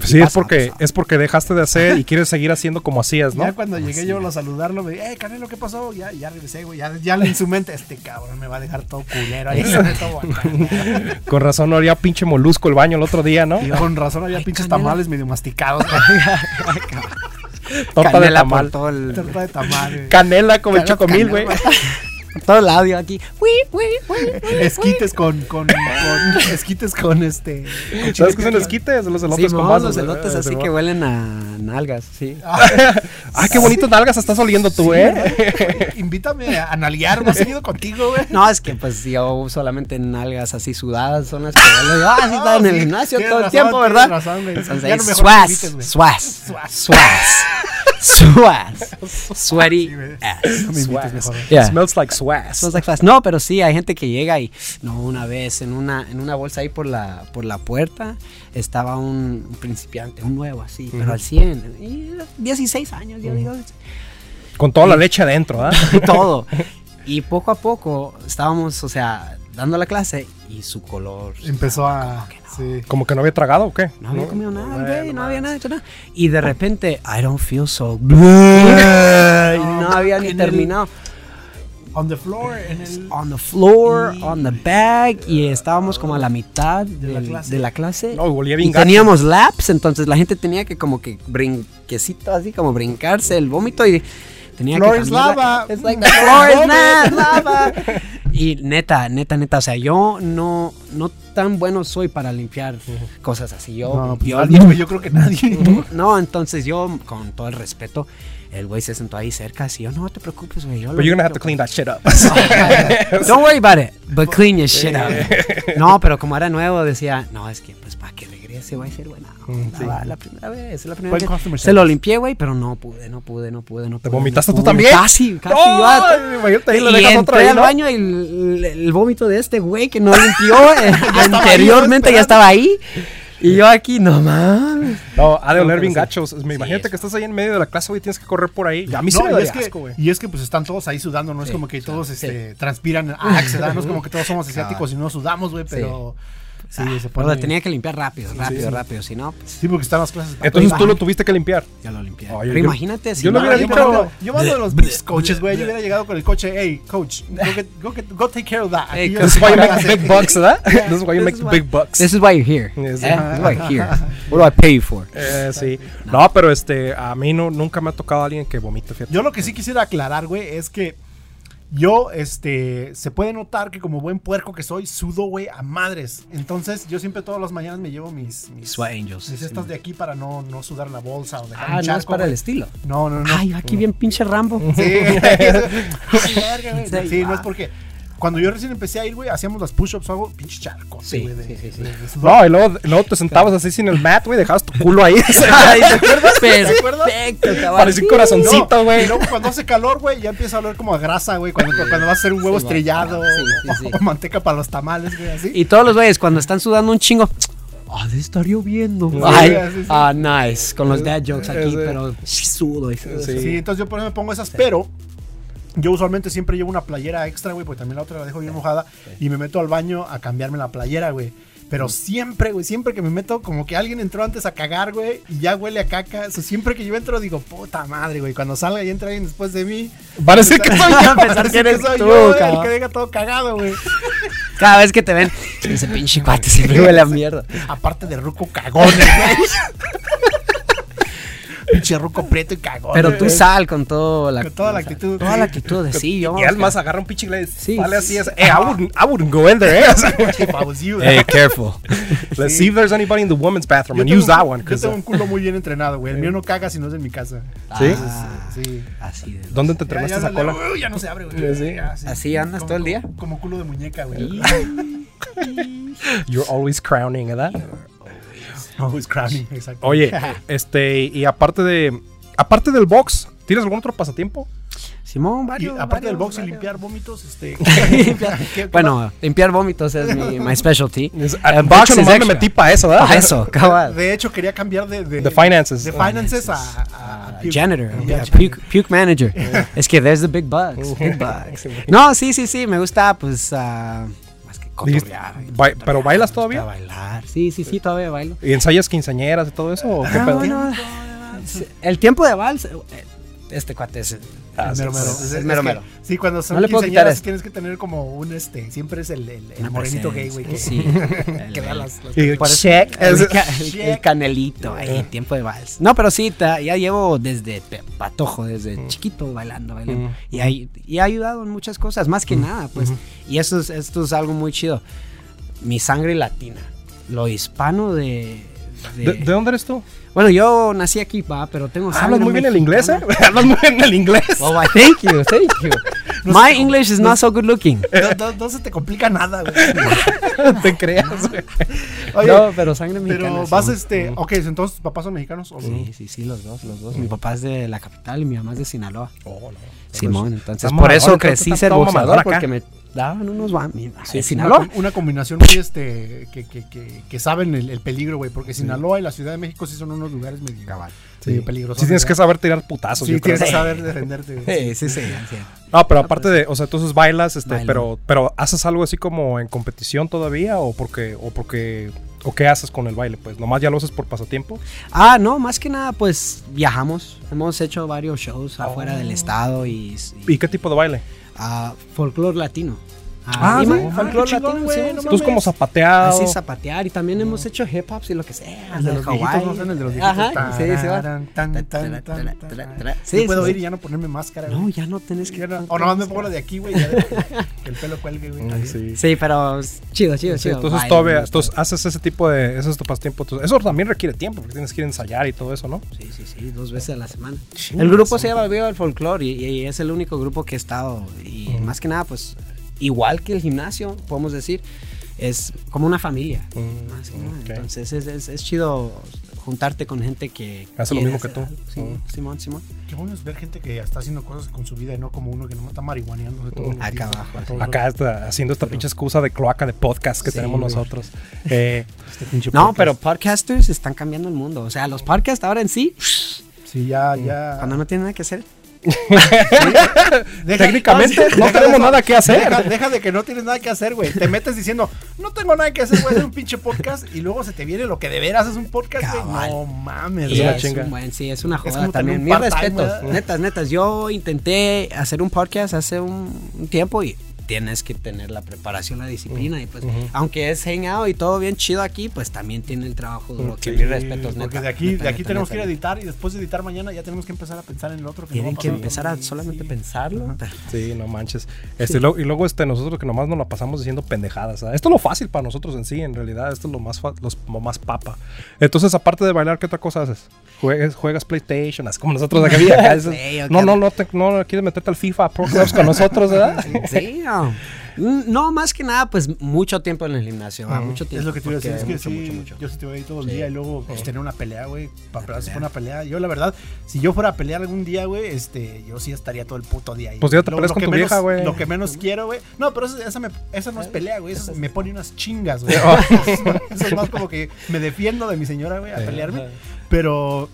Sí, es porque, es porque dejaste de hacer y quieres seguir haciendo como hacías, ¿no? Ya cuando llegué yo a saludarlo, me dije, eh, Canelo, ¿qué pasó? Ya, ya regresé, güey. Ya, ya en su mente, este cabrón me va a dejar todo culero ahí. todo bacán. Con razón no haría pinche molusco el baño el otro día, ¿no? Y Con razón había Ay, pinches Canelo. tamales medio masticados. Torta de tamal. todo el, Torta de tamal, güey. Canela como el chocomil, güey. Todo el audio aquí. Uy, uy, uy, uy, Esquites con, con, con, esquites con este. con ¿Sabes qué son esquites? Los Sí, elotes con no, vasos. los eh, elotes así Simón. que huelen a nalgas, sí. Ay, qué bonitas nalgas estás oliendo tú, ¿eh? Invítame a nalguear más seguido contigo, güey. No, es que pues yo solamente nalgas así sudadas son las que yo, Ah, sí, está en el sí, gimnasio todo el tiempo, tienes ¿verdad? no suaz, suaz, Suaz. Suaz, suaz, sweaty ass. No me invites Swass. mejor. Yeah. Smells like swass. Smells like fast. No, pero sí, hay gente que llega y no, una vez en una en una bolsa ahí por la por la puerta estaba un, un principiante, un nuevo así, pero al 100, y 16 años, yo digo, Con toda la leche adentro, ¿ah? y todo. Y poco a poco estábamos, o sea, dando la clase y su color Empezó a. que no. Sí. ¿Como que no había tragado o qué? no había comido nada, güey, no había nada, hecho nada. Y de repente, I don't feel so. Y no había ni el- terminado. On the floor, en el. On the floor, Y- on the bag, y estábamos como a la mitad de, la la, clase. de la clase. No, olía y bien gacho. teníamos laps, entonces la gente tenía que como que brinquecito así, como brincarse el vómito y tenía Floor que is lava. It's like the floor is not lava. Y neta, neta, neta, o sea, yo no, no tan bueno soy para limpiar cosas así. Yo, No, pues yo, nadie, yo creo que nadie. no, entonces yo, con todo el respeto, el güey se sentó ahí cerca, así yo, no te preocupes, güey. But you're gonna have to limpio". clean that shit up. Don't worry about it, but clean your shit up. No, pero como era nuevo, decía, no, es que pues para que regrese va a ser buena. onda, sí. va, La primera vez, la primera Buen vez. customer Se lo limpié, güey, pero no pude, no pude, no pude, no pude. vomitaste no tú pude. también? Casi, casi. ¡No! yo ahí lo y dejas entré al ¿no? baño y el, el vómito de este güey que no limpió eh, anteriormente ya estaba ahí. Y yo aquí, no mames. No, ha de oler bien gachos. Me Sí, imagínate eso. que estás ahí en medio de la clase, güey, tienes que correr por ahí. A mí No, me y, asco, güey. y es que pues están todos ahí sudando, no es como que todos sí. este, transpiran a Axel, no es como que todos somos asiáticos y no sudamos, güey, pero Sí, se Pero pone. lo tenía que limpiar rápido, rápido, rápido. Si no, pues Sí, porque están las clases. Entonces tú lo tuviste que limpiar. ya lo limpié. Oye, Pero yo- imagínate si yo lo no, hubiera yo, dicho- mando, yo mando a los big coaches, güey. Yo hubiera llegado con el coche, hey, coach, go, get, go, get, go take care of that. Hey, This is why you make big bucks, ¿verdad? This is why you make why- big bucks. This is why you're here. Yes. Eh, This is why you're here. What do I pay you for? Eh, sí. No, pero este, a mí no, nunca me ha tocado alguien que vomite, fíjate. Yo lo que sí quisiera aclarar, güey, es que yo, este, se puede notar que como buen puerco que soy, sudo, güey, a madres. Entonces, yo siempre todas las mañanas me llevo mis, mis, Sweat Angels. mis estas de aquí para no, no sudar en la bolsa o dejar Ah, un no es charco, para el estilo. No, no, no. Ay, aquí bien pinche Rambo. Sí, Sí. Sí, no es porque cuando yo recién empecé a ir, güey, hacíamos las push-ups o algo, pinche charco. Sí, güey, sí, sí, sí. No, y luego, luego te sentabas así sin el mat, güey, dejabas tu culo ahí. Ay, ¿te acuerdas? Perfecto, cabrón. Parecía un corazoncito, güey. Y luego cuando hace calor, güey, ya empieza a oler como a grasa, güey. Cuando, cuando vas a hacer un huevo Sí, estrellado sí, sí, o, sí. o manteca para los tamales, güey, así. Y todos los güeyes cuando están sudando un chingo. Ah, de estar lloviendo. Sí, Ay, sí, sí. ah, nice. Con los dad jokes aquí, Sí. pero sí sudo. y. Sí, entonces yo por eso me pongo esas, pero yo usualmente siempre llevo una playera extra, güey, porque también la otra la dejo bien mojada y me meto al baño a cambiarme la playera, güey. Pero siempre, güey, siempre que me meto, como que alguien entró antes a cagar, güey, y ya huele a caca. O sea, siempre que yo entro, digo, puta madre, güey. Cuando salga y entra alguien después de mí, Parece que soy yo. Parece que eres soy tú, yo, el que deja todo cagado, güey. Cada vez que te ven, ese pinche cuate siempre huele a mierda. Aparte de ruco cagones, güey. Pinche ruco prieto y cagón. Pero tú güey. sal con todo la, Con toda la actitud. Toda la actitud de sí, yo. Y además agarra un pinche inglés. Sí. Sale así, es, eh, I wouldn't, I wouldn't go in there, eh. O sea, If I was you. Hey, careful. Let's Sí. see if there's anybody in the women's bathroom Yo and use that one. Yo tengo uh, un culo muy bien entrenado, güey. El mío no caga si no es en mi casa. ¿Sí? Ah, Sí. así de. ¿Dónde te entrenaste esa cola? Uy, ya no se abre, güey. ¿Así andas todo el día? Como, como culo de muñeca, güey. You're always crowning, ¿verdad? Always crowning, exacto. Oye, este, y aparte de, aparte del box, ¿tienes algún otro pasatiempo? Simón, Y varios. aparte del varios, box y limpiar vómitos, este. Limpiar- ¿qué- qué Bueno, limpiar vómitos es mi my specialty. Es- El de box hecho, me metí para eso, ¿verdad? Pa' eso, cabal. De hecho, quería cambiar de. De, De finances. de finances a. a, a puke. Janitor, Yeah, yeah, puke, puke manager. es que there's the big bugs. Big bugs. No, sí, sí, sí, me gusta, pues, ah, Dijiste, cotorrear. y ba- ¿Pero bailas todavía? bailar. Sí, sí, sí, todavía bailo. ¿Y ensayas quinceañeras y todo eso? ¿O qué Ah, pedo? bueno, el tiempo de vals, eh, este cuate es. Ah, El mero mero. es- es mero que- mero. Sí, cuando son No le puedo quitar quinceañeras tienes que tener como un este. Siempre es el, el, el morenito gay, güey. Que, sí. que da las. check. El, el- el canelito, ahí, tiempo de vals. No, pero sí, ta- ya llevo desde patojo, desde chiquito bailando, bailando. Mm. Y, hay- y ha ayudado en muchas cosas, más que nada, pues. Y eso es, esto es algo muy chido. Mi sangre latina, lo hispano de... de- ¿De, de dónde eres tú? Bueno, yo nací aquí, pa, pero tengo sangre Hablas muy bien el inglés, ¿eh? Hablas muy bien el inglés. Oh, thank you, thank you. My English is not so good looking. No, no- no se te complica nada, güey. te creas, güey. Oye, no, pero sangre mexicana. pero vas este. Ok, entonces tus papás son mexicanos. ¿o no? Sí, sí, sí, los dos, los dos. Mi papá es de la capital y mi mamá es de Sinaloa. Oh, no. Simón, entonces por eso crecí ser boxeador porque me daban unos ba- mi- Sí, Sinaloa. Una, una combinación muy este que, que, que, que saben el, el peligro, güey. Porque Sinaloa y la Ciudad de México sí son unos lugares medio, medio peligrosos. Sí tienes que saber tirar putazos. Sí, yo creo. tienes que saber defenderte. Sí, sí, sí. sí. No, pero aparte de, o sea, entonces bailas, este, Bailo. pero, pero haces algo así como en competición todavía o porque, o porque, o qué haces con el baile, pues, nomás ya lo haces por pasatiempo. Ah, no, más que nada, pues viajamos. Hemos hecho varios shows afuera del estado y, ¿Y qué tipo de baile? Ah, folclore latino. Ah, y sí, ma- ah, folclore chingón, latino, güey, sí, no sí. Entonces como zapateado. Así zapatear y también hemos hecho hip hops y lo que sea. El de los viejitos, ¿no? El de los viejitos. Ajá, sí, sí, va. Tarán, tan, tan, tan, tan, tan. Sí, Yo puedo sí, ir sí. y ya no ponerme máscara, No, ya no tenés que. O nomás me pongo la de aquí, güey. el pelo cuelgue, güey. También. sí. Sí, pero chido, chido, Sí, chido. entonces todavía, entonces haces ese tipo de, ese es tu pasatiempo. eso también requiere tiempo porque tienes que ir a ensayar y todo eso, ¿no? Sí, sí, sí, dos veces a la semana. El grupo se llama Viva el Folklore y, es el único grupo que he estado. Y más que nada, pues, igual que el gimnasio, podemos decir, es como una familia. Mm, más. Entonces es, es, es chido juntarte con gente que. Hace lo mismo que tú. Sí, Mm. Simón, Simón. Qué bueno es ver gente que está haciendo cosas con su vida y no como uno que nomás está marihuaneándose todos los Acá días. abajo, Acá está haciendo esta pinche excusa de cloaca de podcast que Sí, tenemos güey. nosotros. Eh, este pinche No, podcast. pero podcasters están cambiando el mundo. O sea, los podcasts ahora en sí, Sí, ya, ya. cuando no tienen nada que hacer, Deja- Técnicamente no tenemos eso. nada que hacer. Deja, deja de que no tienes nada que hacer, güey. Te metes diciendo, no tengo nada que hacer, voy a hacer un pinche podcast. Y luego se te viene lo que de veras es un podcast, güey. No mames, Y Es una güey. es chinga. un buen, sí, es una joda también. Mis respetos. Netas, netas. Yo intenté hacer un podcast hace un, un tiempo y tienes que tener la preparación, la disciplina. Y pues, aunque es hangout y todo bien chido aquí, pues también tiene el trabajo duro. Que Sí, mis respetos, neta. Porque de aquí, neta, de aquí neta, tenemos neta, que ir a neta. editar y después de editar mañana ya tenemos que empezar a pensar en el otro. Que Tienen no que empezar a solamente sí. pensarlo. Sí, no manches. Este, y luego, y luego, este, nosotros que nomás nos la pasamos diciendo pendejadas. ¿ah? Esto es lo fácil para nosotros en sí, en realidad. Esto es lo más, fa- los- lo más papa. Entonces, aparte de bailar, ¿qué otra cosa haces? ¿Juegas, juegas PlayStation? Así como nosotros acá. acá, Sí, no, no, no, te- no quieres meterte al FIFA Pro Clubs con nosotros, ¿verdad? Sí, no. No, más que nada, pues mucho tiempo en el gimnasio. ah, mucho tiempo. Es lo que te iba a decir, es que mucho, sí, mucho, mucho. yo sí te voy a ir todo el Sí. día y luego pues, tener una pelea, güey, para prepararse una pelea. Yo la verdad, si yo fuera a pelear algún día, güey, este, yo sí estaría todo el puto día ahí. Pues ya te Lo- peleas lo con que tu menos- vieja, güey. Lo que menos quiero, güey. No, pero esa, esa, me- esa no es pelea, güey, eso me pone unas chingas, güey. eso es más como que me defiendo de mi señora, güey, a pelearme. Pero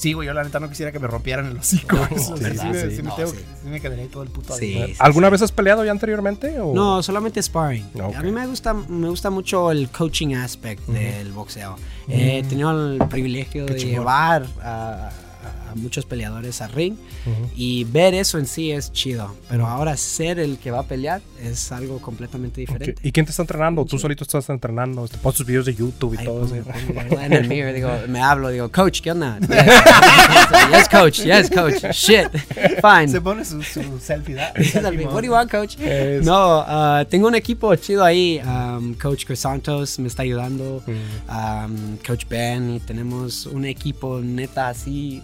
sí, güey, yo la neta no quisiera que me rompieran el hocico. Eso sí, sí, sí, No, tengo- sí. sí me quedaría todo el puto Sí. día. sí, ¿Alguna sí. vez has peleado ya anteriormente? O? No, solamente sparring. A mí me gusta, me gusta mucho el coaching aspect del boxeo. He tenido el privilegio de chingón. llevar a, a- a muchos peleadores al ring Ujú. y ver eso en sí es chido. Pero ahora ser el que va a pelear es algo completamente diferente. ¿Y quién te está entrenando? ¿Tú solito estás entrenando? Te pones tus videos de YouTube y Ay, todo eso. en el mirror, digo, me hablo, digo, coach, ¿qué onda? Yes, coach, yes, coach. Shit, fine. Se pone su, su selfie, ¿da? What do you want, coach? Es- No, ah, tengo un equipo chido ahí. um, coach Chris Santos me está ayudando. Mm. um, coach Ben y tenemos un equipo neta así.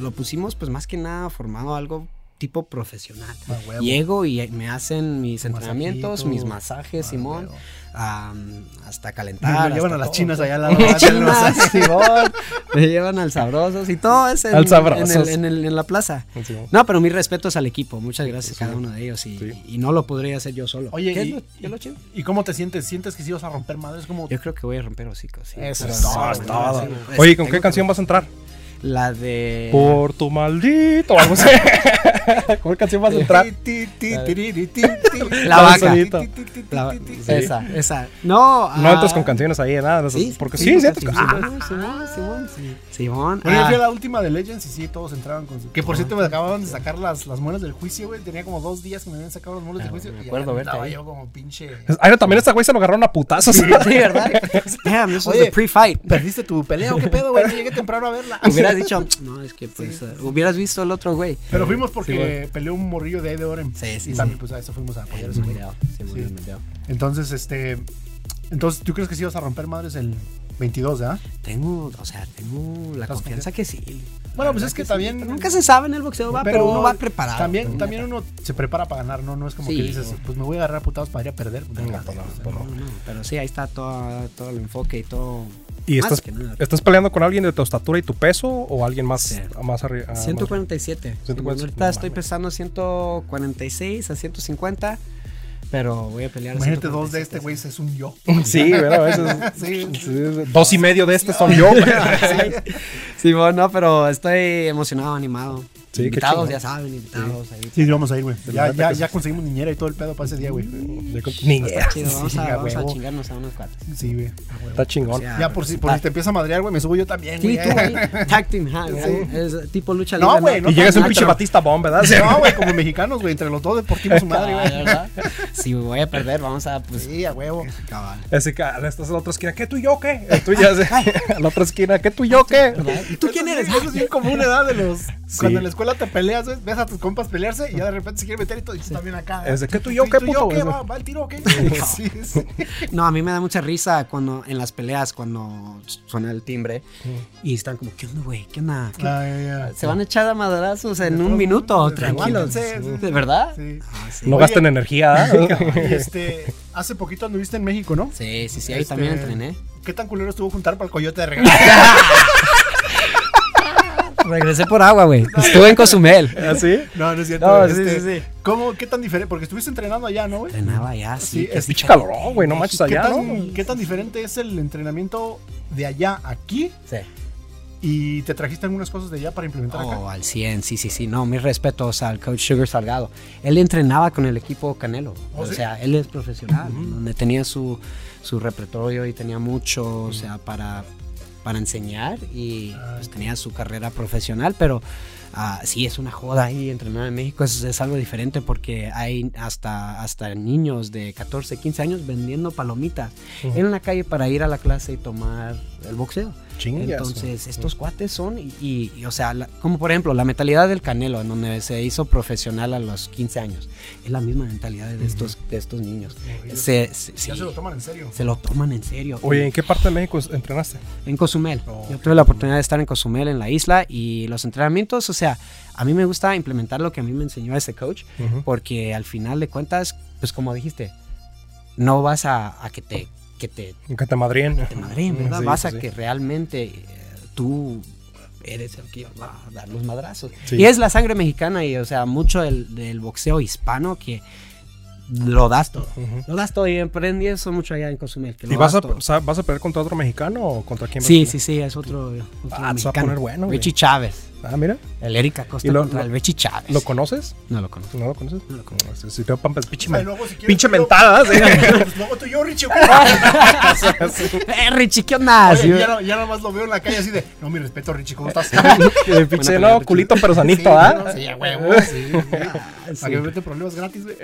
Lo pusimos pues más que nada formado algo tipo profesional. Ah. Llego y me hacen mis entrenamientos, mis masajes, Ah, Simón. um, hasta Me calentar. lo llevan hasta a las todo. chinas allá al lado. Chinas, Simón. Me llevan al sabrosos y todo es en, Al Sabrosos. en el- en el- en la plaza. Sí. No, pero mis respetos al equipo. Muchas gracias a cada uno de ellos. Y, Sí. y no lo podría hacer yo solo. Oye, ¿Qué es y- lo- qué es lo chido? ¿Y cómo te sientes? ¿Sientes que si vas a romper madres? Como Yo creo que voy a romper hocicos. Eso es todo, es todo. pues, Oye, ¿con tengo qué canción vas a entrar? La de. Por tu maldito. así. ¿Con qué canción vas a entrar? La vaca. La-. Esa, esa. No. No ah, entras con canciones ahí, nada. Sí, porque sí, sí, sí, entras- sí, ah, Simón. Bueno, yo ah, fui a la última de Legends y sí, todos entraron con su... Que por cierto me acababan de sacar las, las muelas del juicio, güey. Tenía como dos días que me habían sacado las muelas Ah, del juicio. me acuerdo andaba ahí. yo como pinche... Ay, no, también esta güey se lo agarraron a putazos. Sí, ¿verdad? Damn, eso es Oye, de pre-fight. ¿Perdiste tu pelea o qué pedo, güey? Llegué temprano a verla. Hubieras dicho, no, es que pues, eh, hubieras visto el otro güey. Pero fuimos porque peleó un morrillo de ahí de Orem. Sí, sí, Y sí. también, pues a eso fuimos a apoyar a video. Entonces, este... Entonces, ¿tú crees que sí vas a romper madres el 22, ah? Tengo, o sea, tengo la ¿Estás confianza que sí. Bueno, pues es que también- Nunca se sabe en el boxeo, va, pero, uno va preparado. También, también uno se prepara para ganar, ¿no? No es como Sí. que dices, pues me voy a agarrar a putados para ir a perder. No, no, pero sí, ahí está todo, todo el enfoque y todo. ¿Y estás, peleando con alguien de tu estatura y tu peso o alguien más, Sí. más arriba? 147. 147. Ahorita No estoy pesando 146 a 150, pero voy a pelear. Imagínate dos de 147. este, güey, es un yo. Sí, pero a veces. Sí. sí, dos y medio de este son yo. Sí, bueno, no, pero estoy emocionado, animado. Sí, invitados, ya saben, invitados. ahí. Sí, vamos a ir, güey. Ya, ya, ya sí. conseguimos niñera y todo el pedo para ese día, güey. Chido, vamos, Sí, a, vamos a chingarnos a unos cuates. Sí, güey. Está chingón. O sea, Ya por si, por si te empieza a madrear, güey, me subo yo también, Sí, güey. tú, güey. Tag team, ja, Sí. es tipo lucha No, libre. güey, no y llegas un pinche Batista Bomb, ¿verdad? Sí. No, güey, como mexicanos, güey, entre los dos deportivos su madre, Cabal, güey. Si voy a perder, vamos a, pues, Sí, a huevo. cabal. A la estás a la otra esquina, ¿qué tú y yo qué? Tú ya a la otra esquina, ¿qué tú y yo qué? ¿Y tú quién eres? sí, Eso es bien común, edad de los. Cuando en la escuela te peleas, güey, ves a tus compas pelearse y ya de repente se quiere meter y tú, y tú también acá. Es de, ¿qué tú y yo qué, ¿Tú y yo puto? qué? ¿Va, ¿Va el tiro o qué? Sí, sí. No, a mí me da mucha risa cuando en las peleas, cuando suena el timbre y están como, ¿qué onda, güey? ¿Qué onda? ¿Qué- Ah, ya, ya. Se van a echar a madrazos en un minuto, tranquilos. ¿De verdad? Sí. Ah, sí. No gasten energía. Y este, hace poquito anduviste en México, ¿no? Sí, sí, sí, ahí Este, también entrené. ¿Qué tan culero estuvo juntar para el coyote de regalo? Regresé por agua, güey. Estuve en Cozumel. ¿Así? No, no es cierto. No, sí, este, sí, sí. ¿Cómo, qué tan diferente? Porque estuviste entrenando allá, ¿no, güey? Entrenaba ya, sí. Sí, qué es- Pinche diferente. calorón, güey, no manches ¿Qué allá, tan, ¿no? ¿Qué tan diferente es el entrenamiento de allá aquí Sí. y te trajiste algunas cosas de allá para implementar Oh, acá. al 100, sí, sí, sí. No, mis respetos al coach Sugar Salgado. Él entrenaba con el equipo Canelo. ¿Oh, o sí? sea, él es profesional, donde tenía su, su repertorio y tenía mucho, o sea, para, para enseñar y pues, tenía su carrera profesional, pero ah, sí, es una joda ahí entrenar en México, es, es algo diferente porque hay hasta, hasta niños de 14, 15 años vendiendo palomitas en la calle para ir a la clase y tomar el boxeo. Chingas, Entonces, estos cuates son, y, y- y, o sea, la- como por ejemplo, la mentalidad del Canelo, en donde se hizo profesional a los 15 años, es la misma mentalidad de estos, de estos niños. Se, se- sí, Ya se lo toman en serio. se lo toman en serio. Oye, ¿en qué parte de México entrenaste? En Cozumel. Oh, Yo tuve la oportunidad de estar en Cozumel, en la isla, y los entrenamientos, o sea, a mí me gusta implementar lo que a mí me enseñó ese coach, Ujú. porque al final de cuentas, pues como dijiste, no vas a, a que te... Que te En Madrid. de Madrid, ¿verdad? Sí, Vas a sí. que realmente eh, tú eres el que va a dar los madrazos. Sí. Y es la sangre mexicana y, o sea, mucho del, del boxeo hispano que lo das todo. Ujú. Lo das todo y aprendí eso mucho allá en Cozumel. que ¿Y lo vas a, todo. vas a pelear contra otro mexicano o contra quién? Sí, sí, sí, es otro, otro Ah, se va a mexicano. poner bueno. Richie Chávez. Ah, mira. El Erika Costa ¿Y lo- contra lo- el Richie Chávez. ¿Lo conoces? no lo conozco. ¿No lo conoces? No lo conozco. No, sí, te pampas, pinche, Ay, luego, si quieres, pinche tú y yo- mentada. ¿sí? Pues luego tú y yo, Richie. ¡Eh, Richie, qué onda? Oye, Sí, ya, no- ya nada más lo veo en la calle así de, no, mi respeto, Richie, ¿cómo estás? Eh, pinche, no, culito pero sanito, Sí, ¿ah? no, Sí, a huevo, sí. Para que me meten problemas gratis, güey.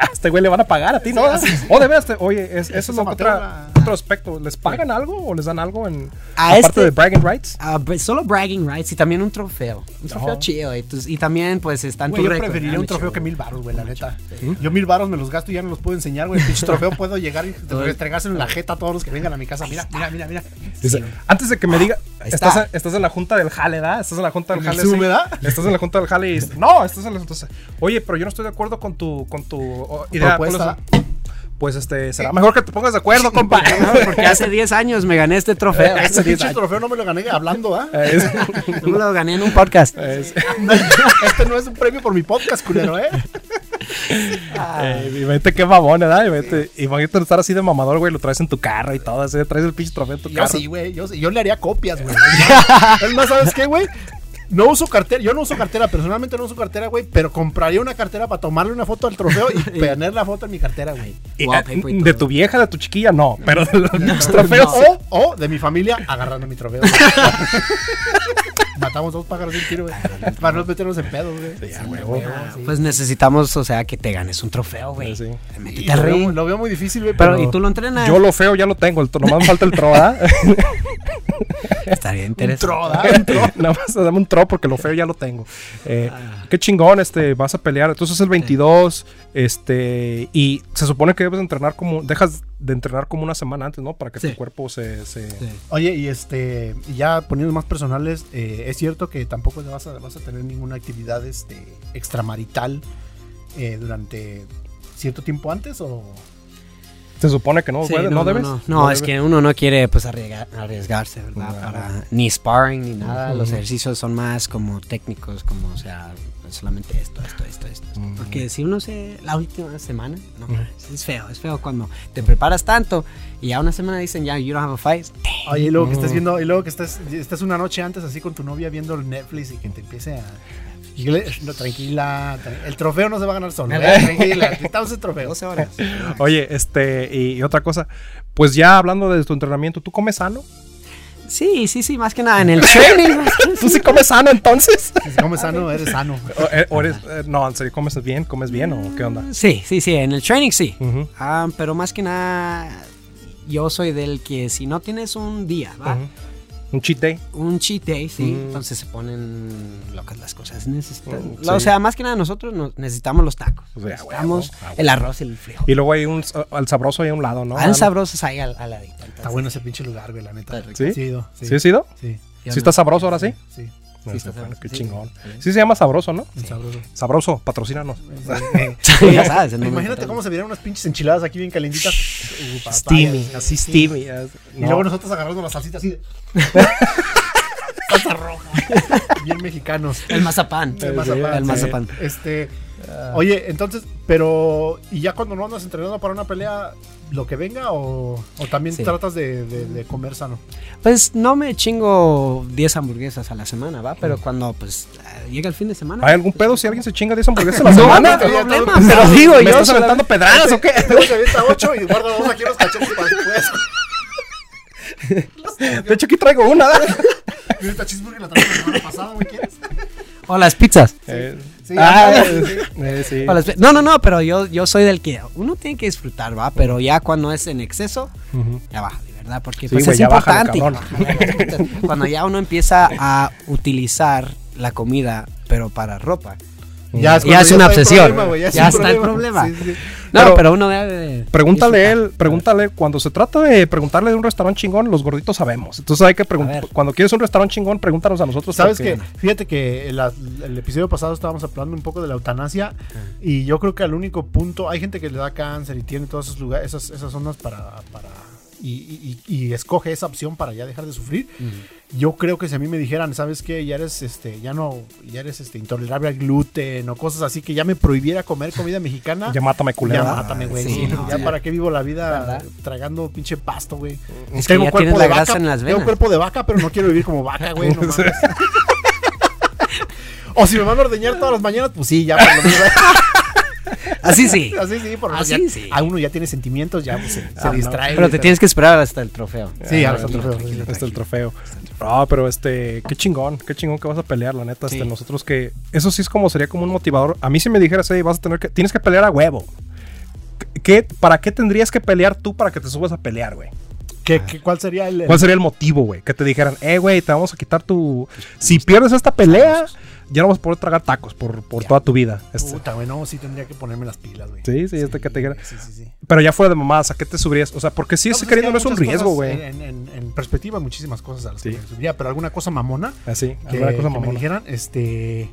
A este güey le van a pagar a ti, ¿no? O de veras, te- oye, es- eso es lo amateur, otra, la- otro aspecto. ¿Les pagan algo o les dan algo en A aparte este- de bragging rights? Ah, pues, solo bragging rights y también un trofeo. Un trofeo chido. Y, tus- y también, pues, están yo preferiría Ah, un trofeo chido. que mil baros, güey, la neta. Yo mil baros me los gasto y ya no los puedo enseñar, güey. El pinche trofeo puedo llegar y restregárselo en la jeta a todos los que vengan a mi casa. Mira, mira, mira, mira. Antes de que me diga, Ahí estás, está. estás en la junta del jale, ¿verdad? Estás en la junta del ¿En el jale. Sí. Estás en la junta del jale y no, estás en la entonces, Oye, pero yo no estoy de acuerdo con tu, con tu idea. ¿cuál es Propuesta. La-?" Pues este, será mejor que te pongas de acuerdo, compa. Porque hace 10 años me gané este trofeo. Ese pinche trofeo no me lo gané hablando, ¿ah? Yo me lo gané en un podcast. es- Este no es un premio por mi podcast, culero, ¿eh? eh, y vete qué mamón, ¿verdad? Y vete, imagínate estar así de mamador, güey, lo traes en tu carro y todo, así, traes el pinche trofeo en tu Yo carro. sí, güey. Yo, sí, yo le haría copias, güey. Es más, ¿sabes qué, güey? No uso cartera, yo no uso cartera, personalmente no uso cartera, güey, pero compraría una cartera para tomarle una foto al trofeo y poner la foto en mi cartera, güey. Eh, de tu vieja, de tu chiquilla, no, pero de los trofeos. O, o de mi familia agarrando mi trofeo. Matamos dos pájaros de un tiro, güey. Para no meternos en pedos, güey. Ya, huevo. Pues necesitamos, o sea, que te ganes un trofeo, güey. Sí. Y lo, veo, ring. lo veo muy difícil, güey. Pero, Pero, ¿y tú lo entrenas? Yo lo feo ya lo tengo, el, nomás me falta el tro, ¿verdad? Estaría un interesante. tro, ¿da? Un tro. Nada más dame un tro porque lo feo ya lo tengo. Eh, Qué chingón, este, vas a pelear. Entonces el 22, este, y se supone que debes de entrenar como, dejas de entrenar como una semana antes, ¿no? Para que Sí. tu cuerpo se... se- Sí. Oye, y este, y ya poniendo más personales, eh, es cierto que tampoco vas a, vas a tener ninguna actividad este, extramarital eh, durante cierto tiempo antes o Se supone que no, Sí, puedes, no, debes. No, No, es debes. que uno no quiere pues arriesgar- arriesgarse, ¿verdad? No. Para, ni sparring ni nada. Los ejercicios son más como técnicos, como o sea, solamente esto, esto, esto, esto. Porque si uno se la última semana, no, es feo, es feo cuando te preparas tanto y a una semana dicen ya you don't have a fight. Oye, y luego que estés Mm. viendo, y luego que estés, estés una noche antes así con tu novia viendo el Netflix y que te empiece a. no, tranquila, tra- el trofeo no se va a ganar solo. ¿eh? Tranquila, necesitamos el trofeo. 12 horas. Oye, este, y, y otra cosa, pues ya hablando de tu entrenamiento, ¿tú comes sano? Sí, sí, sí, más que nada en el training. ¿Tú sí comes sano entonces? Si comes sano, eres sano. o, eh, o eres, eh, no, en serio, ¿comes bien? ¿Comes bien o qué onda? Sí, sí, sí, en el training sí. Ah, pero más que nada, yo soy del que si no tienes un día, ¿va? Un cheat day. Un cheat day, sí. Mm. Entonces se ponen locas las cosas. Necesitan, Mm, O sí. sea, más que nada nosotros nos- necesitamos los tacos. O sea, necesitamos huevo, el arroz y el frijol. Y luego hay un al sabroso ahí a un lado, ¿no? Al sabrosos ahí al, al ladito. entonces- Está bueno ese pinche lugar, güey, la neta. Rico. ¿Sí? Sí, he ido, ¿Sí? Sí, ¿Sí está sabroso ahora sí? sí. Sí, sé, está bueno, sabroso, qué sí. chingón. Sí. Sí se llama sabroso, ¿no? sabroso. Sabroso, patrocínanos. Sí, ya sabes. Imagínate cómo se vieran unas pinches enchiladas aquí bien calientitas. Uh, Steamy, sí, así sí. steamy. Y luego nosotros agarrando la salsita así de. Salsa roja. Bien mexicanos. El mazapán. El mazapán. El sí. mazapán. Este. Oye, entonces, pero. ¿Y ya cuando no andas entrenando para una pelea, lo que venga? ¿O, o también Sí. tratas de, de- de comer sano? Pues no me chingo 10 hamburguesas a la semana, ¿va? Pero cuando pues llega el fin de semana. ¿Hay algún pedo si alguien se chinga 10 hamburguesas a la No, semana? no hay problema, ¿Me pero digo ¿Me yo. estás aventando pedradas o qué? Luego se avienta ocho y guarda dos aquí en los cachetes para después. De hecho, aquí traigo una. Mira esta cheeseburger la traje la semana pasada, güey, ¿quieres? O las pizzas. Eh, Sí, ah, eh, sí. No, no, no, pero yo, yo soy del que uno tiene que disfrutar, ¿va? Pero ya cuando es en exceso, Ujú. ya baja, de verdad, porque Sí, pues es ya bájale, importante. cuando ya uno empieza a utilizar la comida, pero para ropa. Ya, Ya es una obsesión. problema, Ya está el problema. Sí, sí. No, Pero- pero, uno debe de Pregúntale él, pregúntale, cuando se trata de preguntarle de un restaurante chingón, los gorditos sabemos. Entonces hay que preguntar, cuando quieres un restaurante chingón, pregúntanos a nosotros. ¿Sabes qué? Fíjate que el, el episodio pasado estábamos hablando un poco de la eutanasia y yo creo que al único punto, hay gente que le da cáncer y tiene todos esos lugares, esas, esas zonas para... para y, y- y- y escoge esa opción para ya dejar de sufrir. Yo creo que si a mí me dijeran, ¿sabes qué? Ya eres este, ya no, ya eres este intolerable al gluten o cosas así que ya me prohibiera comer comida mexicana. Ya mátame, Ya culera. mátame, güey. sí, Sí, no, ya ya. para qué vivo la vida ¿Verdad? tragando pinche pasto, güey. Es que ya tienes la grasa vaca, en las Tengo cuerpo de vaca, pero no quiero vivir como vaca, güey. No mames. o si me van a ordeñar todas las mañanas, pues sí, ya por lo menos. Así sí. Así sí, por lo menos Así ya- sí. A uno ya tiene sentimientos, ya pues, se, se Ah, no. distrae. Pero te tienes que esperar hasta el trofeo. Sí, Ah, hasta el trofeo. tranquilo, Este es el trofeo. Ah, pero este, qué chingón, qué chingón que vas a pelear, la neta. Este, Sí. nosotros que, eso sí es como sería como un motivador. A mí si me dijeras, hey, vas a tener que, tienes que pelear a huevo. ¿Qué, ¿Para qué tendrías que pelear tú para que te subas a pelear, güey? ¿Qué, qué- cuál sería el, el- ¿Cuál sería el motivo, güey? Que te dijeran, eh, güey, te vamos a quitar tu... Si pierdes esta pelea, ya no vas a poder tragar tacos por, por toda tu vida. Este, Puta, güey, no, sí tendría que ponerme las pilas, güey. Sí, sí, este que te dijera. Sí, sí, sí. Pero ya fuera de mamadas, ¿a qué te subirías? O sea, porque si No, ese pues es que queriendo no es un riesgo, güey. En, en- en perspectiva, muchísimas cosas a las Sí. que me subiría, pero alguna cosa mamona Así, que, alguna cosa que me mamona. dijeran, este.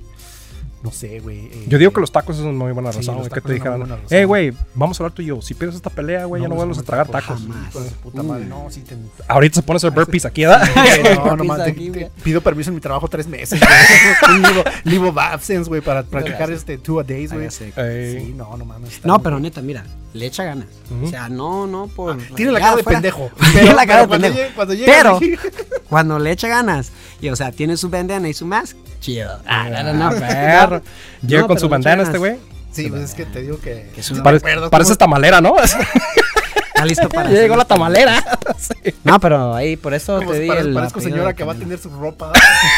No sé, güey. eh, Yo digo que los tacos es una muy buena Sí, razón, güey. que tacos te dijeran, eh, güey, vamos a hablar tú y yo. Si pierdes esta pelea, güey, ya no vuelves a tragar tacos. jamás. Puta madre, no, sí te. Ahorita se pone a hacer burpees aquí, ¿verdad? No, no, mames, aquí, te- güey. te- pido permiso en mi trabajo tres meses, güey. Leave, of absence, güey, para practicar este two a days, güey. Hágase. Ey. Sí, no, no mames. No, pero neta, mira, le echa ganas. O sea, no, no por. Tiene la cara de pendejo. Tiene la cara de cuando pendejo. llegue- cuando llega Pero cuando le echa ganas, y o sea, tiene su bandana y su mask, chido. Ah, no, no, no. perro. Llega No, con su bandana este güey. Sí, pues es que te digo que. Que es un- ¿te Pare- cómo- tamalera, ¿no? Está listo para. Ya llegó la tamalera. Sí. No, pero ahí, por eso como te di el. Parezco apellido señora que va a tener su ropa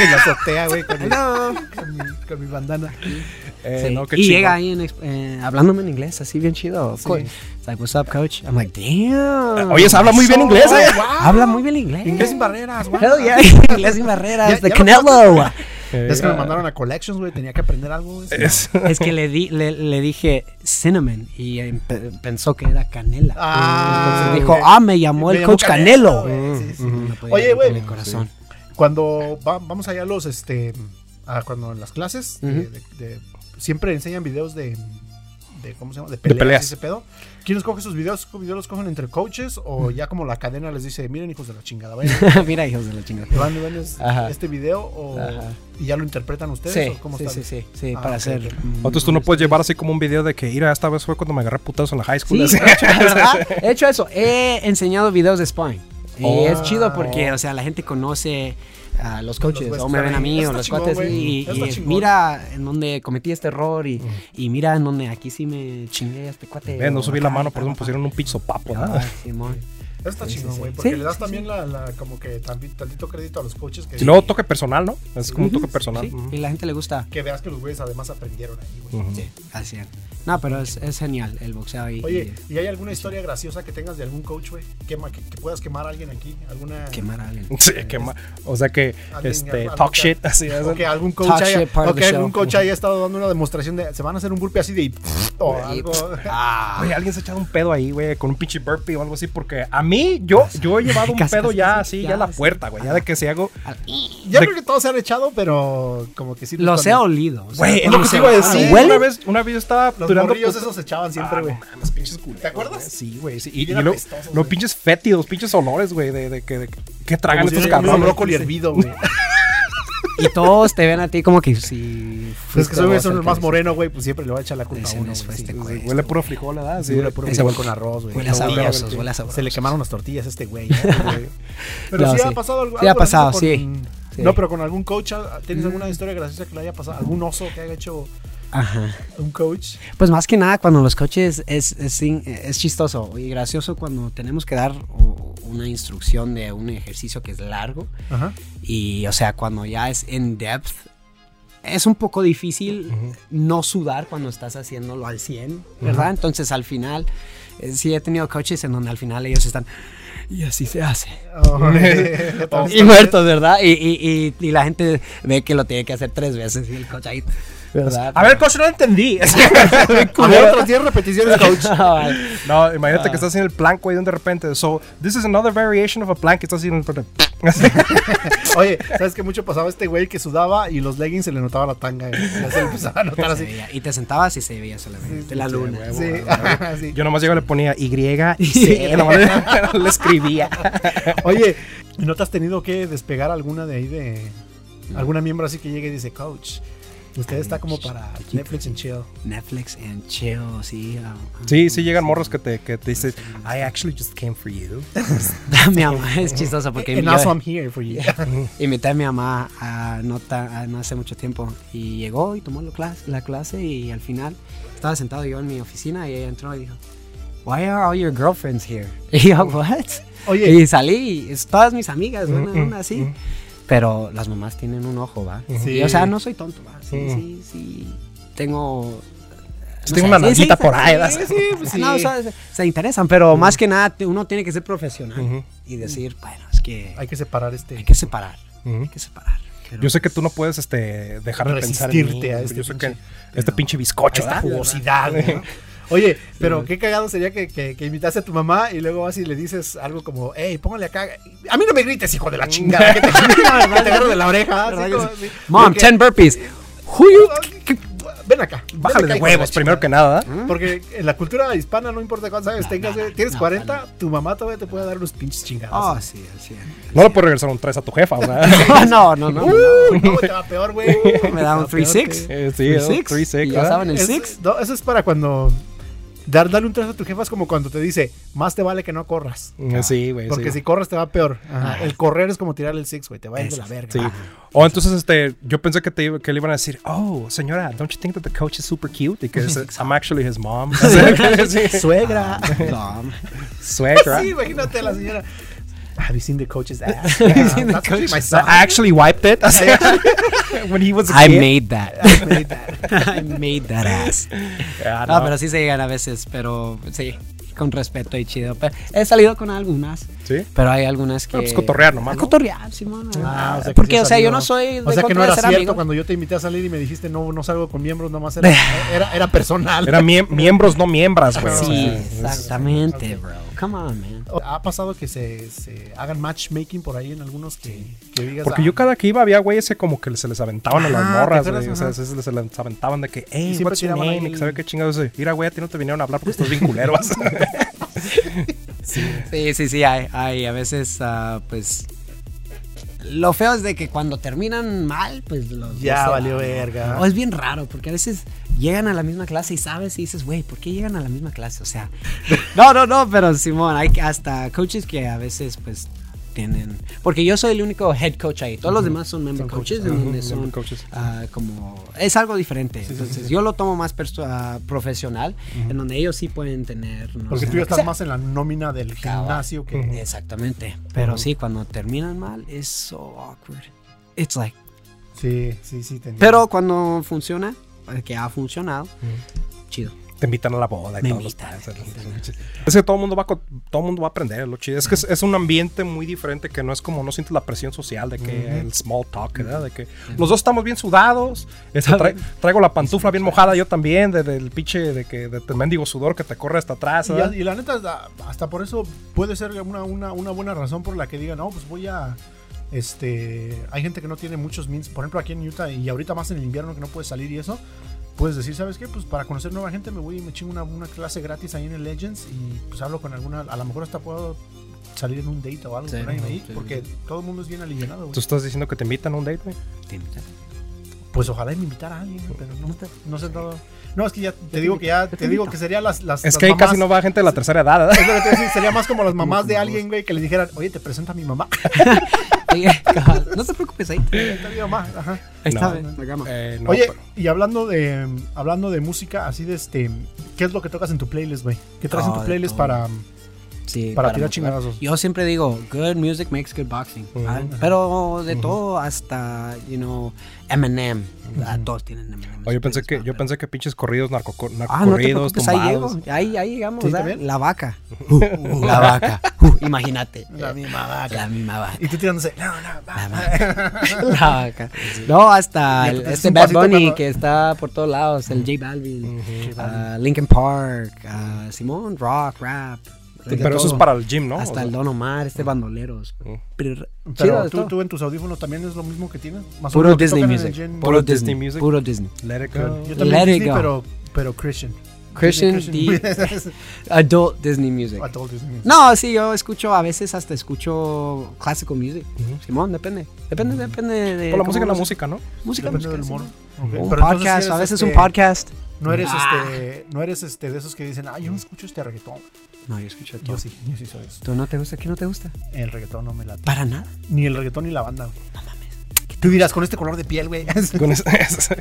en la azotea, güey, con, mi- con, mi, con mi bandana. Eh, Sí. no, qué y llega ahí en, ex- eh, hablándome en inglés, así bien chido. Sí. It's like, what's up, coach? I'm like, damn. Oye, se habla muy bien inglés, eh. Habla muy bien inglés. Inglés sin barreras, güey. Hell yeah. inglés sin barreras. Lo Canelo. Es que me ah, mandaron a Collections, güey, tenía que aprender algo. güey. es- Es que le, di, le, le dije cinnamon y pe- pensó que era canela. Ah, Entonces dijo, ah, me llamó Me el llamó coach Canelo, sí, sí. No Oye, güey. corazón. Cuando va- vamos allá a los, este, a cuando en las clases, de- de- de- siempre enseñan videos de, de, ¿cómo se llama? De peleas. peleas, y ese pedo. ¿Quién escoge sus videos? ¿Qué videos los cogen entre coaches o ya como la cadena les dice, miren hijos de la chingada, vayan, Mira, hijos de la chingada. van, van es- este video o, Ajá. y ya lo interpretan ustedes Sí, o cómo sí, sí, sí, sí, Ah, para hacer. Entonces tú no puedes llevar así como un video de que, mira, esta vez fue cuando me agarré putados en la high school. Sí, así. de hecho, ¿verdad? He hecho eso. He enseñado videos de sparring. Y Oh. es chido porque, o sea, la gente conoce a los coaches Los o me ven a mí o los chingón, cuates y, mira en donde cometí este error y, y mira en donde aquí sí me chingué a este cuate. Ven, no subí la mano, por eso me pusieron un pinche papo, pa. Ah, Simón. Eso está Sí, chingón, sí. güey, porque Sí, le das también sí. La, la- como que tantito crédito a los coaches que, Y luego toque personal, ¿no? Es como un toque personal. y la gente le gusta. que veas que los güeyes además aprendieron ahí, güey. Sí, así es. No, pero es, es genial el boxeo y, Oye, y ¿y hay alguna historia graciosa que tengas de algún coach, güey? Quema- Que, que puedas quemar a alguien aquí? ¿Alguna, quemar a alguien. Sí, o sea que, Alguien- este, algo talk shit, así es. O que algún coach, Talk haya, o que algún coach haya estado dando una demostración de se van a hacer un burpee así de o algo. Ah, Oye, alguien se ha echado un pedo ahí, güey, con un pinche burpee o algo así, porque a mí, yo, yo he llevado un pedo ya así, ya, ya a la puerta, güey, ya de que si hago... Ya de- creo que todos se han echado, pero como que sí. los he olido. o sea, Güey, es lo que te iba a decir. Una vez, una vez yo estaba Los morrillos esos se echaban siempre, Ah, güey. mames, pinches culeros, ¿Te acuerdas? Sí, güey, sí. Y, los pinches fétidos, pinches olores, güey, de, de que, de que tragan estos cabrones. brócoli hervido, güey. y todos te ven a ti como que si. Es que soy el más moreno, güey, pues siempre le va a echar la culpa a uno. este. Huele puro frijol, ¿verdad? Sí, huele puro frijol con arroz, güey. Huele sabrosos, huele a Se le sabrosos. quemaron las tortillas a este güey. Güey. Pero sí, ha pasado algo. Sí ha pasado, sí. No, pero con algún coach. ¿tienes alguna historia graciosa que le haya pasado? ¿Algún oso que haya hecho Ajá. un coach? Pues más que nada cuando los coaches es, es, es chistoso y gracioso cuando tenemos que dar una instrucción de un ejercicio que es largo Ajá. y o sea cuando ya es in depth es un poco difícil no sudar cuando estás haciéndolo al 100, ¿verdad? Entonces al final eh, sí he tenido coaches en donde al final ellos están y así se hace. Oh, Y muertos, ¿verdad? Y, y, y, y la gente ve que lo tiene que hacer tres veces y el coach ahí, ¿verdad? A ver, coach, no entendí. A ver, otras 10 repeticiones, coach. no, imagínate que estás haciendo el plank, güey, y de repente. So, this is another variation of a plank. Estás haciendo el. Oye, ¿sabes qué mucho pasaba este güey que sudaba y los leggings se le notaba la tanga? güey. Ya se le empezaba a notar así. veía. Y te sentabas y se veía solamente la luna. Sí, sí. Yo nomás llego y le ponía Y y C. nomás le, le escribía. Oye, ¿no te has tenido que despegar alguna de ahí de alguna miembro así que llegue y dice, coach, usted está como para Netflix and chill? Netflix and chill, sí. ah, ah. Sí, sí llegan morros que te, que te dicen, I actually just came for you. mi mamá es chistosa porque And yo also I'm here for you. invité a mi mamá a no, ta- a no hace mucho tiempo y llegó y tomó la clase, la clase y al final estaba sentado yo en mi oficina y ella entró y dijo, Why are all your girlfriends here? Y yo, what? Oye. Y salí, y es todas mis amigas, una Mm, onda así. Pero las mamás tienen un ojo, ¿va? Sí. Y, o sea, no soy tonto, ¿va? Sí, sí, sí. Tengo. Sí, tengo una nalguita por ahí, ¿verdad? Sí, sí, pues sí. No, o sea, se, se interesan, pero más que nada uno tiene que ser profesional y decir, bueno, es que Hay que separar este. hay que separar. Hay que separar. Pero- Yo sé que tú no puedes este, dejar de pensar en mí. A este Yo sé pinche- que este pinche bizcocho, esta jugosidad. ¿no? Oye, pero qué cagado sería que, que, que invitaste a tu mamá y luego vas y le dices algo como, hey, póngale acá. A mí no me grites, hijo de la chingada. Que te, que te agarro de la oreja. así como así. Mom, Porque- 10 burpees. Who you- Ven acá. ven Bájale acá, de huevos, primero que nada. ¿verdad? Porque en la cultura hispana no importa cuántos años No, tengas, no, güey, tienes no, 40, tu mamá todavía te puede dar unos pinches chingados. Oh, sí, sí. No le puedes regresar un 3 a tu jefa, ¿verdad? no, no, no. no, Uy, no, te va peor, güey. Me da un Te va peor 3-6. que- Eh, sí, ¿no? 3-6. 3-6, Y ya saben el Es- 6. no, eso es para cuando. Dar, darle un trazo a tu jefa es como cuando te dice, más te vale que no corras. Eh, Sí, güey. Porque sí. si corres te va peor. Ajá. Ajá. El correr es como tirar el six, güey. Te va a ir de la verga. Sí. Ajá. O entonces, este, yo pensé que, te, iba- que le iban a decir, oh, señora, don't you think that the coach is super cute? Because I'm actually his mom. Sí. Suegra. No, Suegra. sí, imagínate a la señora. Have you seen the coach's ass? you seen the That's actually my So son. I actually wiped it when he was a I kid. made that. I made that. I made that ass. Ah, No, no. pero sí se llegan a veces, pero sí, con respeto y chido. Pero he salido con algunas, ¿Sí? pero hay algunas que. Ah, pues cotorrear nomás, Ah, ¿no? Cotorrear, Simón. Ah, o sea que Porque, sí o sea, yo no soy. de O sea que no era cierto amigo. cuando yo te invité a salir y me dijiste no, no salgo con miembros, nomás era, era, era personal. Eran miem- miembros, no miembras, güey. o sea, Sí, es- exactamente, bro. Come on, man. ¿Ha pasado que se, se hagan matchmaking por ahí en algunos que, que digas? Porque ah, yo cada que iba había güeyes que como que se les aventaban a las morras, ¿te güey. O sea, se, se les aventaban de que, hey, what's your name? Y que sabe qué chingados. Mira, güey, a ti no te vinieron a hablar porque estás bien culero. Sí, sí, sí, hay, hay a veces, ah, pues. Lo feo es de que cuando terminan mal, pues los. Ya valió verga. O es bien raro, porque a veces llegan a la misma clase y sabes y dices, güey, ¿por qué llegan a la misma clase? O sea, no, no, no, pero Simón, hay hasta coaches que a veces, pues, tienen. Porque yo soy el único head coach ahí. Todos los demás son member Son coaches, coaches, en ajá, donde member son coaches. ah, como. Es algo diferente. Entonces, yo lo tomo más ah, profesional, en donde ellos sí pueden tener. no Porque sé, tú ya estás sea. más en la nómina del gimnasio que... Exactamente. Pero sí, cuando terminan mal, es so awkward. It's like. Sí, sí, sí. Pero cuando funciona, que ha funcionado, chido. Te invitan a la boda y Me todos los invitan, invitan. Es que todo el mundo va todo mundo va a aprender, lo chido. Es que es, es un ambiente muy diferente que no es como, no sientes la presión social de que el small talk, ¿verdad? De que los dos estamos bien sudados, este, traigo la pantufla bien mojada yo también, de- del pinche, de que, de, del mendigo sudor que te corre hasta atrás, Y, y la neta, hasta- por eso puede ser una, una, una buena razón por la que digan, no, pues voy a... Este, hay gente que no tiene muchos means, por ejemplo aquí en Utah y ahorita más en el invierno que no puedes salir y eso, puedes decir, ¿sabes qué? Pues para conocer nueva gente me voy y me chingo una, una clase gratis ahí en el Legends y pues hablo con alguna, a lo mejor hasta puedo salir en un date o algo Sí, con alguien ahí, sí, porque todo el mundo es bien alivianado, güey. Tú estás diciendo que te invitan a un date, güey. Te invitan. Pues ojalá y me invitara a alguien, güey, pero no, no han dado. No, es que ya te digo que ya, te digo que sería las, las Es las que ahí casi no va gente de la tercera edad, ¿verdad? Es lo que te iba a decir, sería más como las mamás de alguien, güey, que les dijeran, oye, te presento a mi mamá. Sí, cabal. no te preocupes ahí. Está mamá, ajá. Ahí está, No. la. Eh, no, Oye, pero- y hablando de hablando de música, así de este, ¿qué es lo que tocas en tu playlist, güey? ¿Qué traes en tu de playlist todo. para, Sí, para tirar motivar. chingadazos? Yo siempre digo, good music makes good boxing. Ujú. Ah, Pero de todo hasta, you know, Eminem. Ah, Todos tienen Eminem. Oye, yo pensé que, yo pensé que pinches corridos, narco, Ah, no narcocorridos, preocupes, ahí tumbados. llego. Ahí, ahí llegamos, ¿Sí. La vaca. Uh, la vaca. Uh, imagínate. La misma vaca. La misma vaca. Y tú tirándose, no, no, La va, vaca. La vaca. No, hasta el- este Bad Bunny que está por todos lados, el J Balvin, ah, Linkin Park, Simón, rock, rap. Pero eso es todo. para el gym, ¿no? Hasta O sea, el Don Omar, este bandoleros. Mm. Pero, Pero tú, todo. tú en tus audífonos también es lo mismo que tienes. Más Puro Disney music. Puro Disney Disney. music. Puro Disney. Let it go. Yo también Let it Disney, go. pero, pero Christian. Christian, D- Adult Disney Music. Adult Disney music. No, sí, yo escucho, a veces hasta escucho classical music. Simón, depende. Depende, depende de. Por la música es la música, ¿no? Música, Depende del música, humor. sí. Ok. Un Pero podcast, a veces este, un podcast. No eres Ah. este, no eres este de esos que dicen, ah, yo no escucho este reggaetón. No, yo escucho todo. Yo sí, yo sí soy eso. ¿Tú no te gusta? ¿Qué no te gusta? El reggaetón no me late. Para nada. Ni el reggaetón ni la banda, güey. No mames. Tú dirás, con este color de piel, güey. con Con, ese- este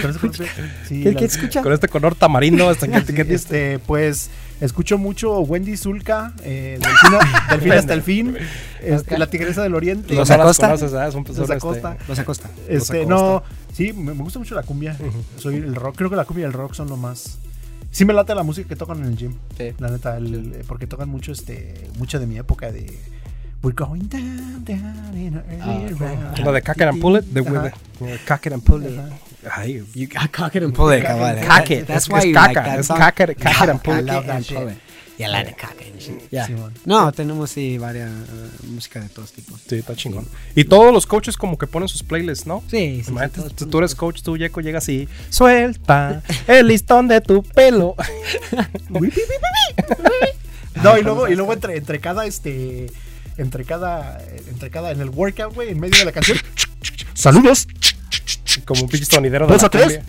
color de piel. Sí, ¿Qué, la- qué escucha? con este color tamarindo. Hasta que, Sí, que- este, pues escucho mucho Wendy Zulka, eh, Delfina, Delfina hasta el fin, este, la tigresa del oriente. Los Acosta. conoces, ¿verdad? Son- son, Los este, Acosta. Los Acosta. Este, Acosta. no, sí, me, me gusta mucho la cumbia. Soy el rock, creo que la cumbia y el rock son lo más. Sí me late la música que tocan en el gym. Sí. La neta, el- eh, porque tocan mucho, este, mucho de mi época de. We're going down, down in a early round. La de Cock it and pull it. De, de Cock it and pull it. Ay, You got cock it and pull it, Cock it. That's why you caca, like that song. cock it- and pull I it. love that it. Yeah, la de caca. Yeah. Simón. No, tenemos sí varias eh, música de todos tipos. sí, está chingón. Y todos los coaches como que ponen sus playlists, ¿no? Sí, sí. Imagínate, sí, tú, eres coach, tú, Yeco, llegas y suelta el listón de tu pelo. No, y luego, y luego entre, entre cada este. Entre cada. Entre cada. En el workout, güey, en medio de la canción. Saludos. Como un pinche sonidero de Dos la a tres. cumbia.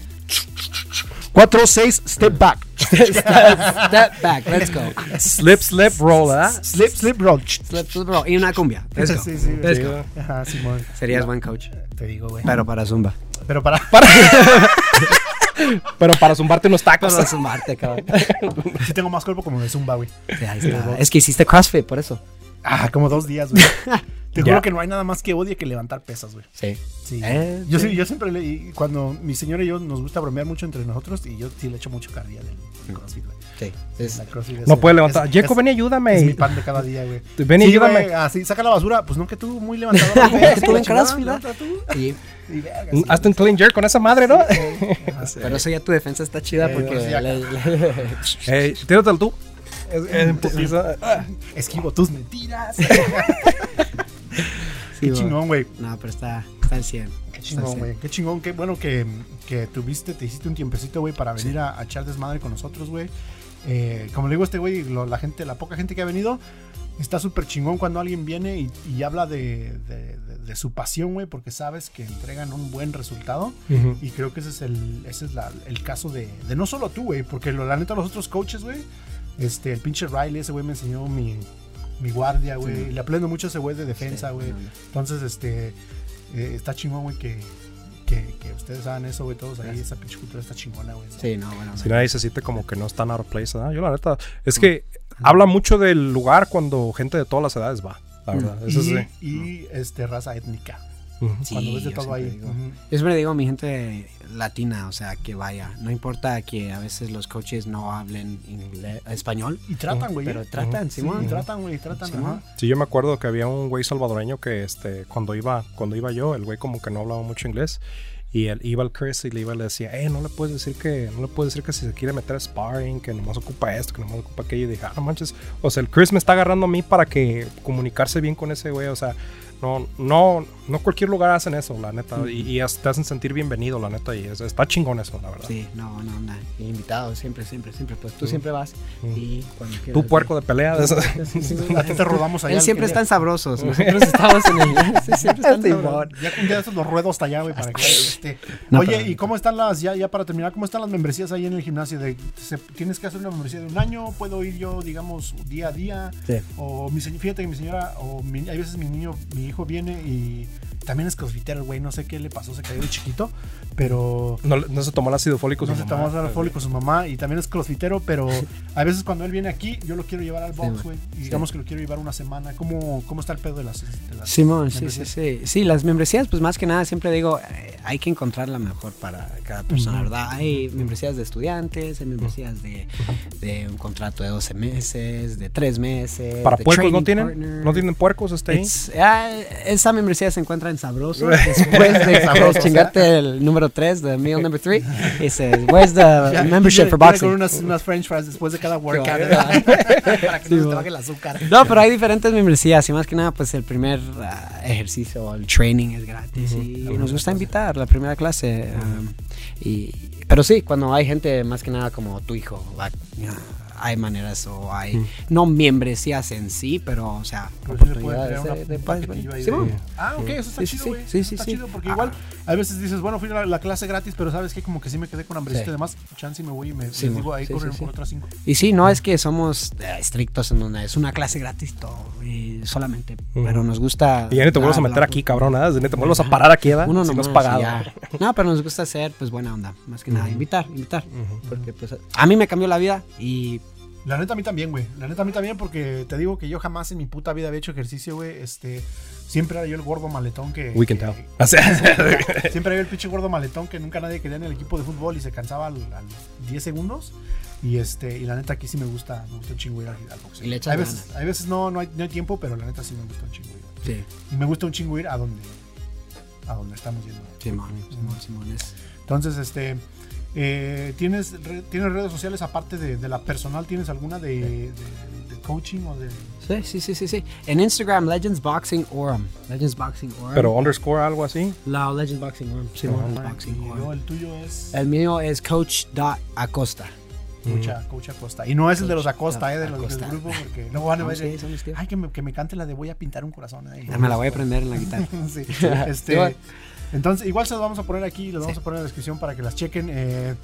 4, 6, step back. Step back, let's go. Slip, slip, roll, ¿ah? Slip, slip, roll. Slip, slip, roll. Y una cumbia. Let's go. Sí, sí, Let's Sí, go. Ajá, Simón. Serías buen coach. Te digo, güey. Pero para Zumba. Pero para. Pero para zumbarte unos tacos. Para zumbarte, cabrón. Sí tengo más cuerpo como de Zumba, güey. Sí, ahí está. Es que hiciste CrossFit, por eso. Ah, como dos días, güey. Te Ya. juro que no hay nada más que odie que levantar pesas, güey. Sí. Sí. Eh, yo, sí. sí, yo siempre le. y Cuando mi señora y yo nos gusta bromear mucho entre nosotros, y yo sí le echo mucho carrilla del, del CrossFit, güey. Sí. Es- La CrossFit es- No puede levantar. es- es- ven y ayúdame. Es mi pan de cada día, güey. Ven y Sí, ayúdame. güey, Así, saca la basura. Pues no, que tú muy Que así tú la en CrossFit, tú. y- Y verga, sí. Hazte un clean jerk con esa madre, ¿no? Ajá. Pero eso ya tu defensa está chida Eh, porque. sí, acá. le- le- Ey, tíratelo tú. Esquivo tus mentiras. Qué chingón, güey. No, pero está, está al 100. Qué chingón, güey. Qué chingón. Qué bueno que, que tuviste, te hiciste un tiempecito, güey, para venir a, a echar desmadre con nosotros, güey. Eh, como le digo a este güey, la gente, la poca gente que ha venido, está súper chingón cuando alguien viene y, y habla de, de- de- de su pasión, güey, porque sabes que entregan un buen resultado. Y creo que ese es el, ese es la- el caso de, de no solo tú, güey, porque lo- la neta los otros coaches, güey, este, el pinche Riley, ese güey me enseñó mi, mi guardia, güey. Le aprendo mucho a ese güey de defensa, güey. Entonces, este, eh, está chingón, güey, que, que, que ustedes hagan eso, güey, todos ahí, esa pinche cultura está chingona, güey. Sí, no, bueno. Si nadie se siente como que no están out of place, ¿verdad? Yo la neta, es que habla mucho del lugar cuando gente de todas las edades va, la verdad. Eso y, sí. y, este, raza étnica. Ujú. Sí, cuando ves de todo ahí. digo. Ujú. Yo siempre digo a mi gente latina, o sea, que vaya. No importa que a veces los coaches no hablen inglés, español, Y tratan, güey. pero ¿eh? tratan, Sí, Simón. y tratan, güey, tratan. Simón. Sí, yo me acuerdo que había un güey salvadoreño que este, cuando iba, cuando iba yo, el güey como que no hablaba mucho inglés. Y él iba al Chris y le iba y le decía, eh, no le puedes decir que, no le puedes decir que si se quiere meter a sparring, que nomás ocupa esto, que nomás ocupa aquello. Y dije, ah, no manches. O sea, el Chris me está agarrando a mí para que comunicarse bien con ese güey. O sea, no, no, no cualquier lugar hacen eso, la neta. Y, te hacen sentir bienvenido, la neta. Y es- está chingón eso, la verdad. Sí, no, no, no. Invitado, siempre, siempre, siempre. Pues tú siempre vas y cuando Tú quieras, puerco de pelea. de eso. Sí, sí, sí. A ti te rodamos allá. Él siempre están sabrosos. Nosotros estamos en el. Sí, siempre están sabrosos. Ya un día de esos los ruedo hasta allá, güey, para que este. No, Oye, pero- ¿y cómo están las, ya, ya para terminar, cómo están las membresías ahí en el gimnasio? De, se- ¿Tienes que hacer una membresía de un año? ¿Puedo ir yo, digamos, día a día? Sí. O mi señora, fíjate que mi señora, o mi- hay veces mi niño, mi hijo viene y también es crossfitero, güey, no sé qué le pasó, se cayó de chiquito, pero No, no se tomó el ácido fólico. no su se mamá, tomó el pues, fólico su mamá y también es crossfitero, pero a veces cuando él viene aquí, yo lo quiero llevar al box, Sí, güey, y digamos que lo quiero llevar una semana. ¿Cómo, cómo está el pedo de las, de las Simón, sí, sí, membresías? sí. Sí, las membresías, pues más que nada, siempre digo, eh, hay que encontrar la mejor para cada persona, ¿verdad? Hay membresías de estudiantes, hay membresías de, de un contrato de 12 meses, de 3 meses. Para puercos no tienen. partner. No tienen puercos este ahí. It's- ah, esa membresía se encuentra en Sabroso. Después de Sabroso, chingarte el número 3 de meal number 3, dices, where's the membership for boxing? con unas, unas french fries después de cada workout. Para que no se te baje el azúcar. No, pero hay diferentes membresías y más que nada, pues el primer ah, ejercicio o el training es gratis y nos gusta invitar la primera clase. um, y, pero sí, cuando hay gente más que nada como tu hijo, ah, hay maneras o hay, no membresías en sí, pero o sea, sí se oportunidades de, de- sí, de- bueno. Ah, ok, eso está Sí, sí, chido, sí, güey. sí, sí, está sí. chido porque Ah. igual a veces dices, bueno, fui a la, la clase gratis, pero sabes que como que sí me quedé con hambrecita Sí. y demás. Chance y me voy y me Sí, les digo, ahí Sí, corren sí, sí. por otras cinco. Y sí, no es que somos eh, estrictos en donde es una clase gratis todo y solamente, pero nos gusta. Y ya ni te vuelves a meter la- aquí, cabrón. ¿eh? Ni te vuelves a parar aquí, ¿verdad? Uno no y pagado. No, pero nos gusta hacer pues buena onda, más que nada, invitar, invitar. Porque pues a mí me cambió la vida y La neta a mí también, güey. La neta a mí también porque te digo que yo jamás en mi puta vida había hecho ejercicio, güey. Este, siempre era yo el gordo maletón que... We can que- tell. O sea, Siempre había el pinche gordo maletón que nunca nadie quería en el equipo de fútbol y se cansaba al, al 10 segundos. Y este, y la neta aquí sí me gusta, me gusta un chingo ir al, al boxeo. Y le echas hay veces, hay veces no, no hay, no hay tiempo, pero la neta sí me gusta un chingo ir. sí, Y me gusta un chingo ir a donde, a donde estamos yendo. Simón, Simón, Simón es. Entonces, este, eh, ¿tienes, re- ¿tienes redes sociales aparte de, de la personal? ¿Tienes alguna de, de- de coaching o de...? Sí, sí, sí, sí, sí. En Instagram Legends Boxing Orem, Legends Boxing Orem. pero underscore algo así. la Legends Boxing Orem, Simón Y Boxing yo, Orem. el tuyo es El mío es coach.acosta. Coach, Coach Acosta. Y no es el de los Acosta, eh, de los Acosta. del grupo, porque luego van a No, ver... sí. Ay, que me, que me cante la de voy a pintar un corazón ahí. Me la voy a aprender en la guitarra. Sí. Sí, Este. Entonces, igual se los vamos a poner aquí, les vamos a poner en la descripción para que las chequen. eh,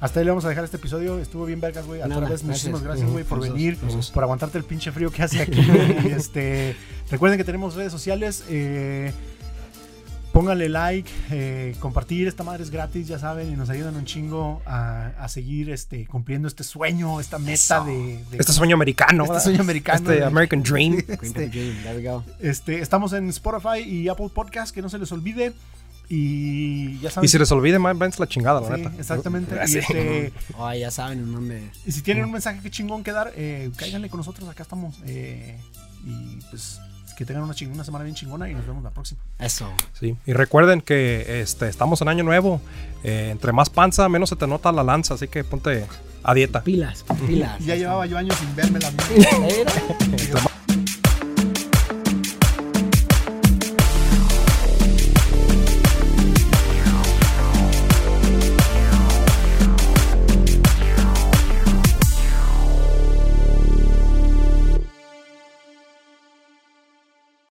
hasta ahí le vamos a dejar este episodio. Estuvo bien vergas, güey. A Nada, todas, muchísimas gracias. gracias, güey, por Gracias, venir, gracias. por aguantarte el pinche frío que hace aquí. y este, recuerden que tenemos redes sociales. eh, pónganle like, eh, compartir. Esta madre es gratis, ya saben, y nos ayudan un chingo a, a seguir este, cumpliendo este sueño, esta meta de, de- Este sueño americano. Este ¿verdad? sueño americano. Este de- American Dream. Este, Dream, there we go. este, estamos en Spotify y Apple Podcast, que no se les olvide. Y ya saben. Y si les olvide, váyanse la chingada, la Sí, neta. exactamente. Y, este, Oh, ya saben en dónde. y si tienen un mensaje que chingón que dar, eh, cáiganle con nosotros, acá estamos. eh, y pues que tengan una, ching- una semana bien chingona y nos vemos la próxima. Eso. Sí, y recuerden que este, estamos en año nuevo. Eh, entre más panza, menos se te nota la lanza. Así que ponte a dieta. Pilas, pilas. Ya llevaba yo años sin verme las Mira. Entre más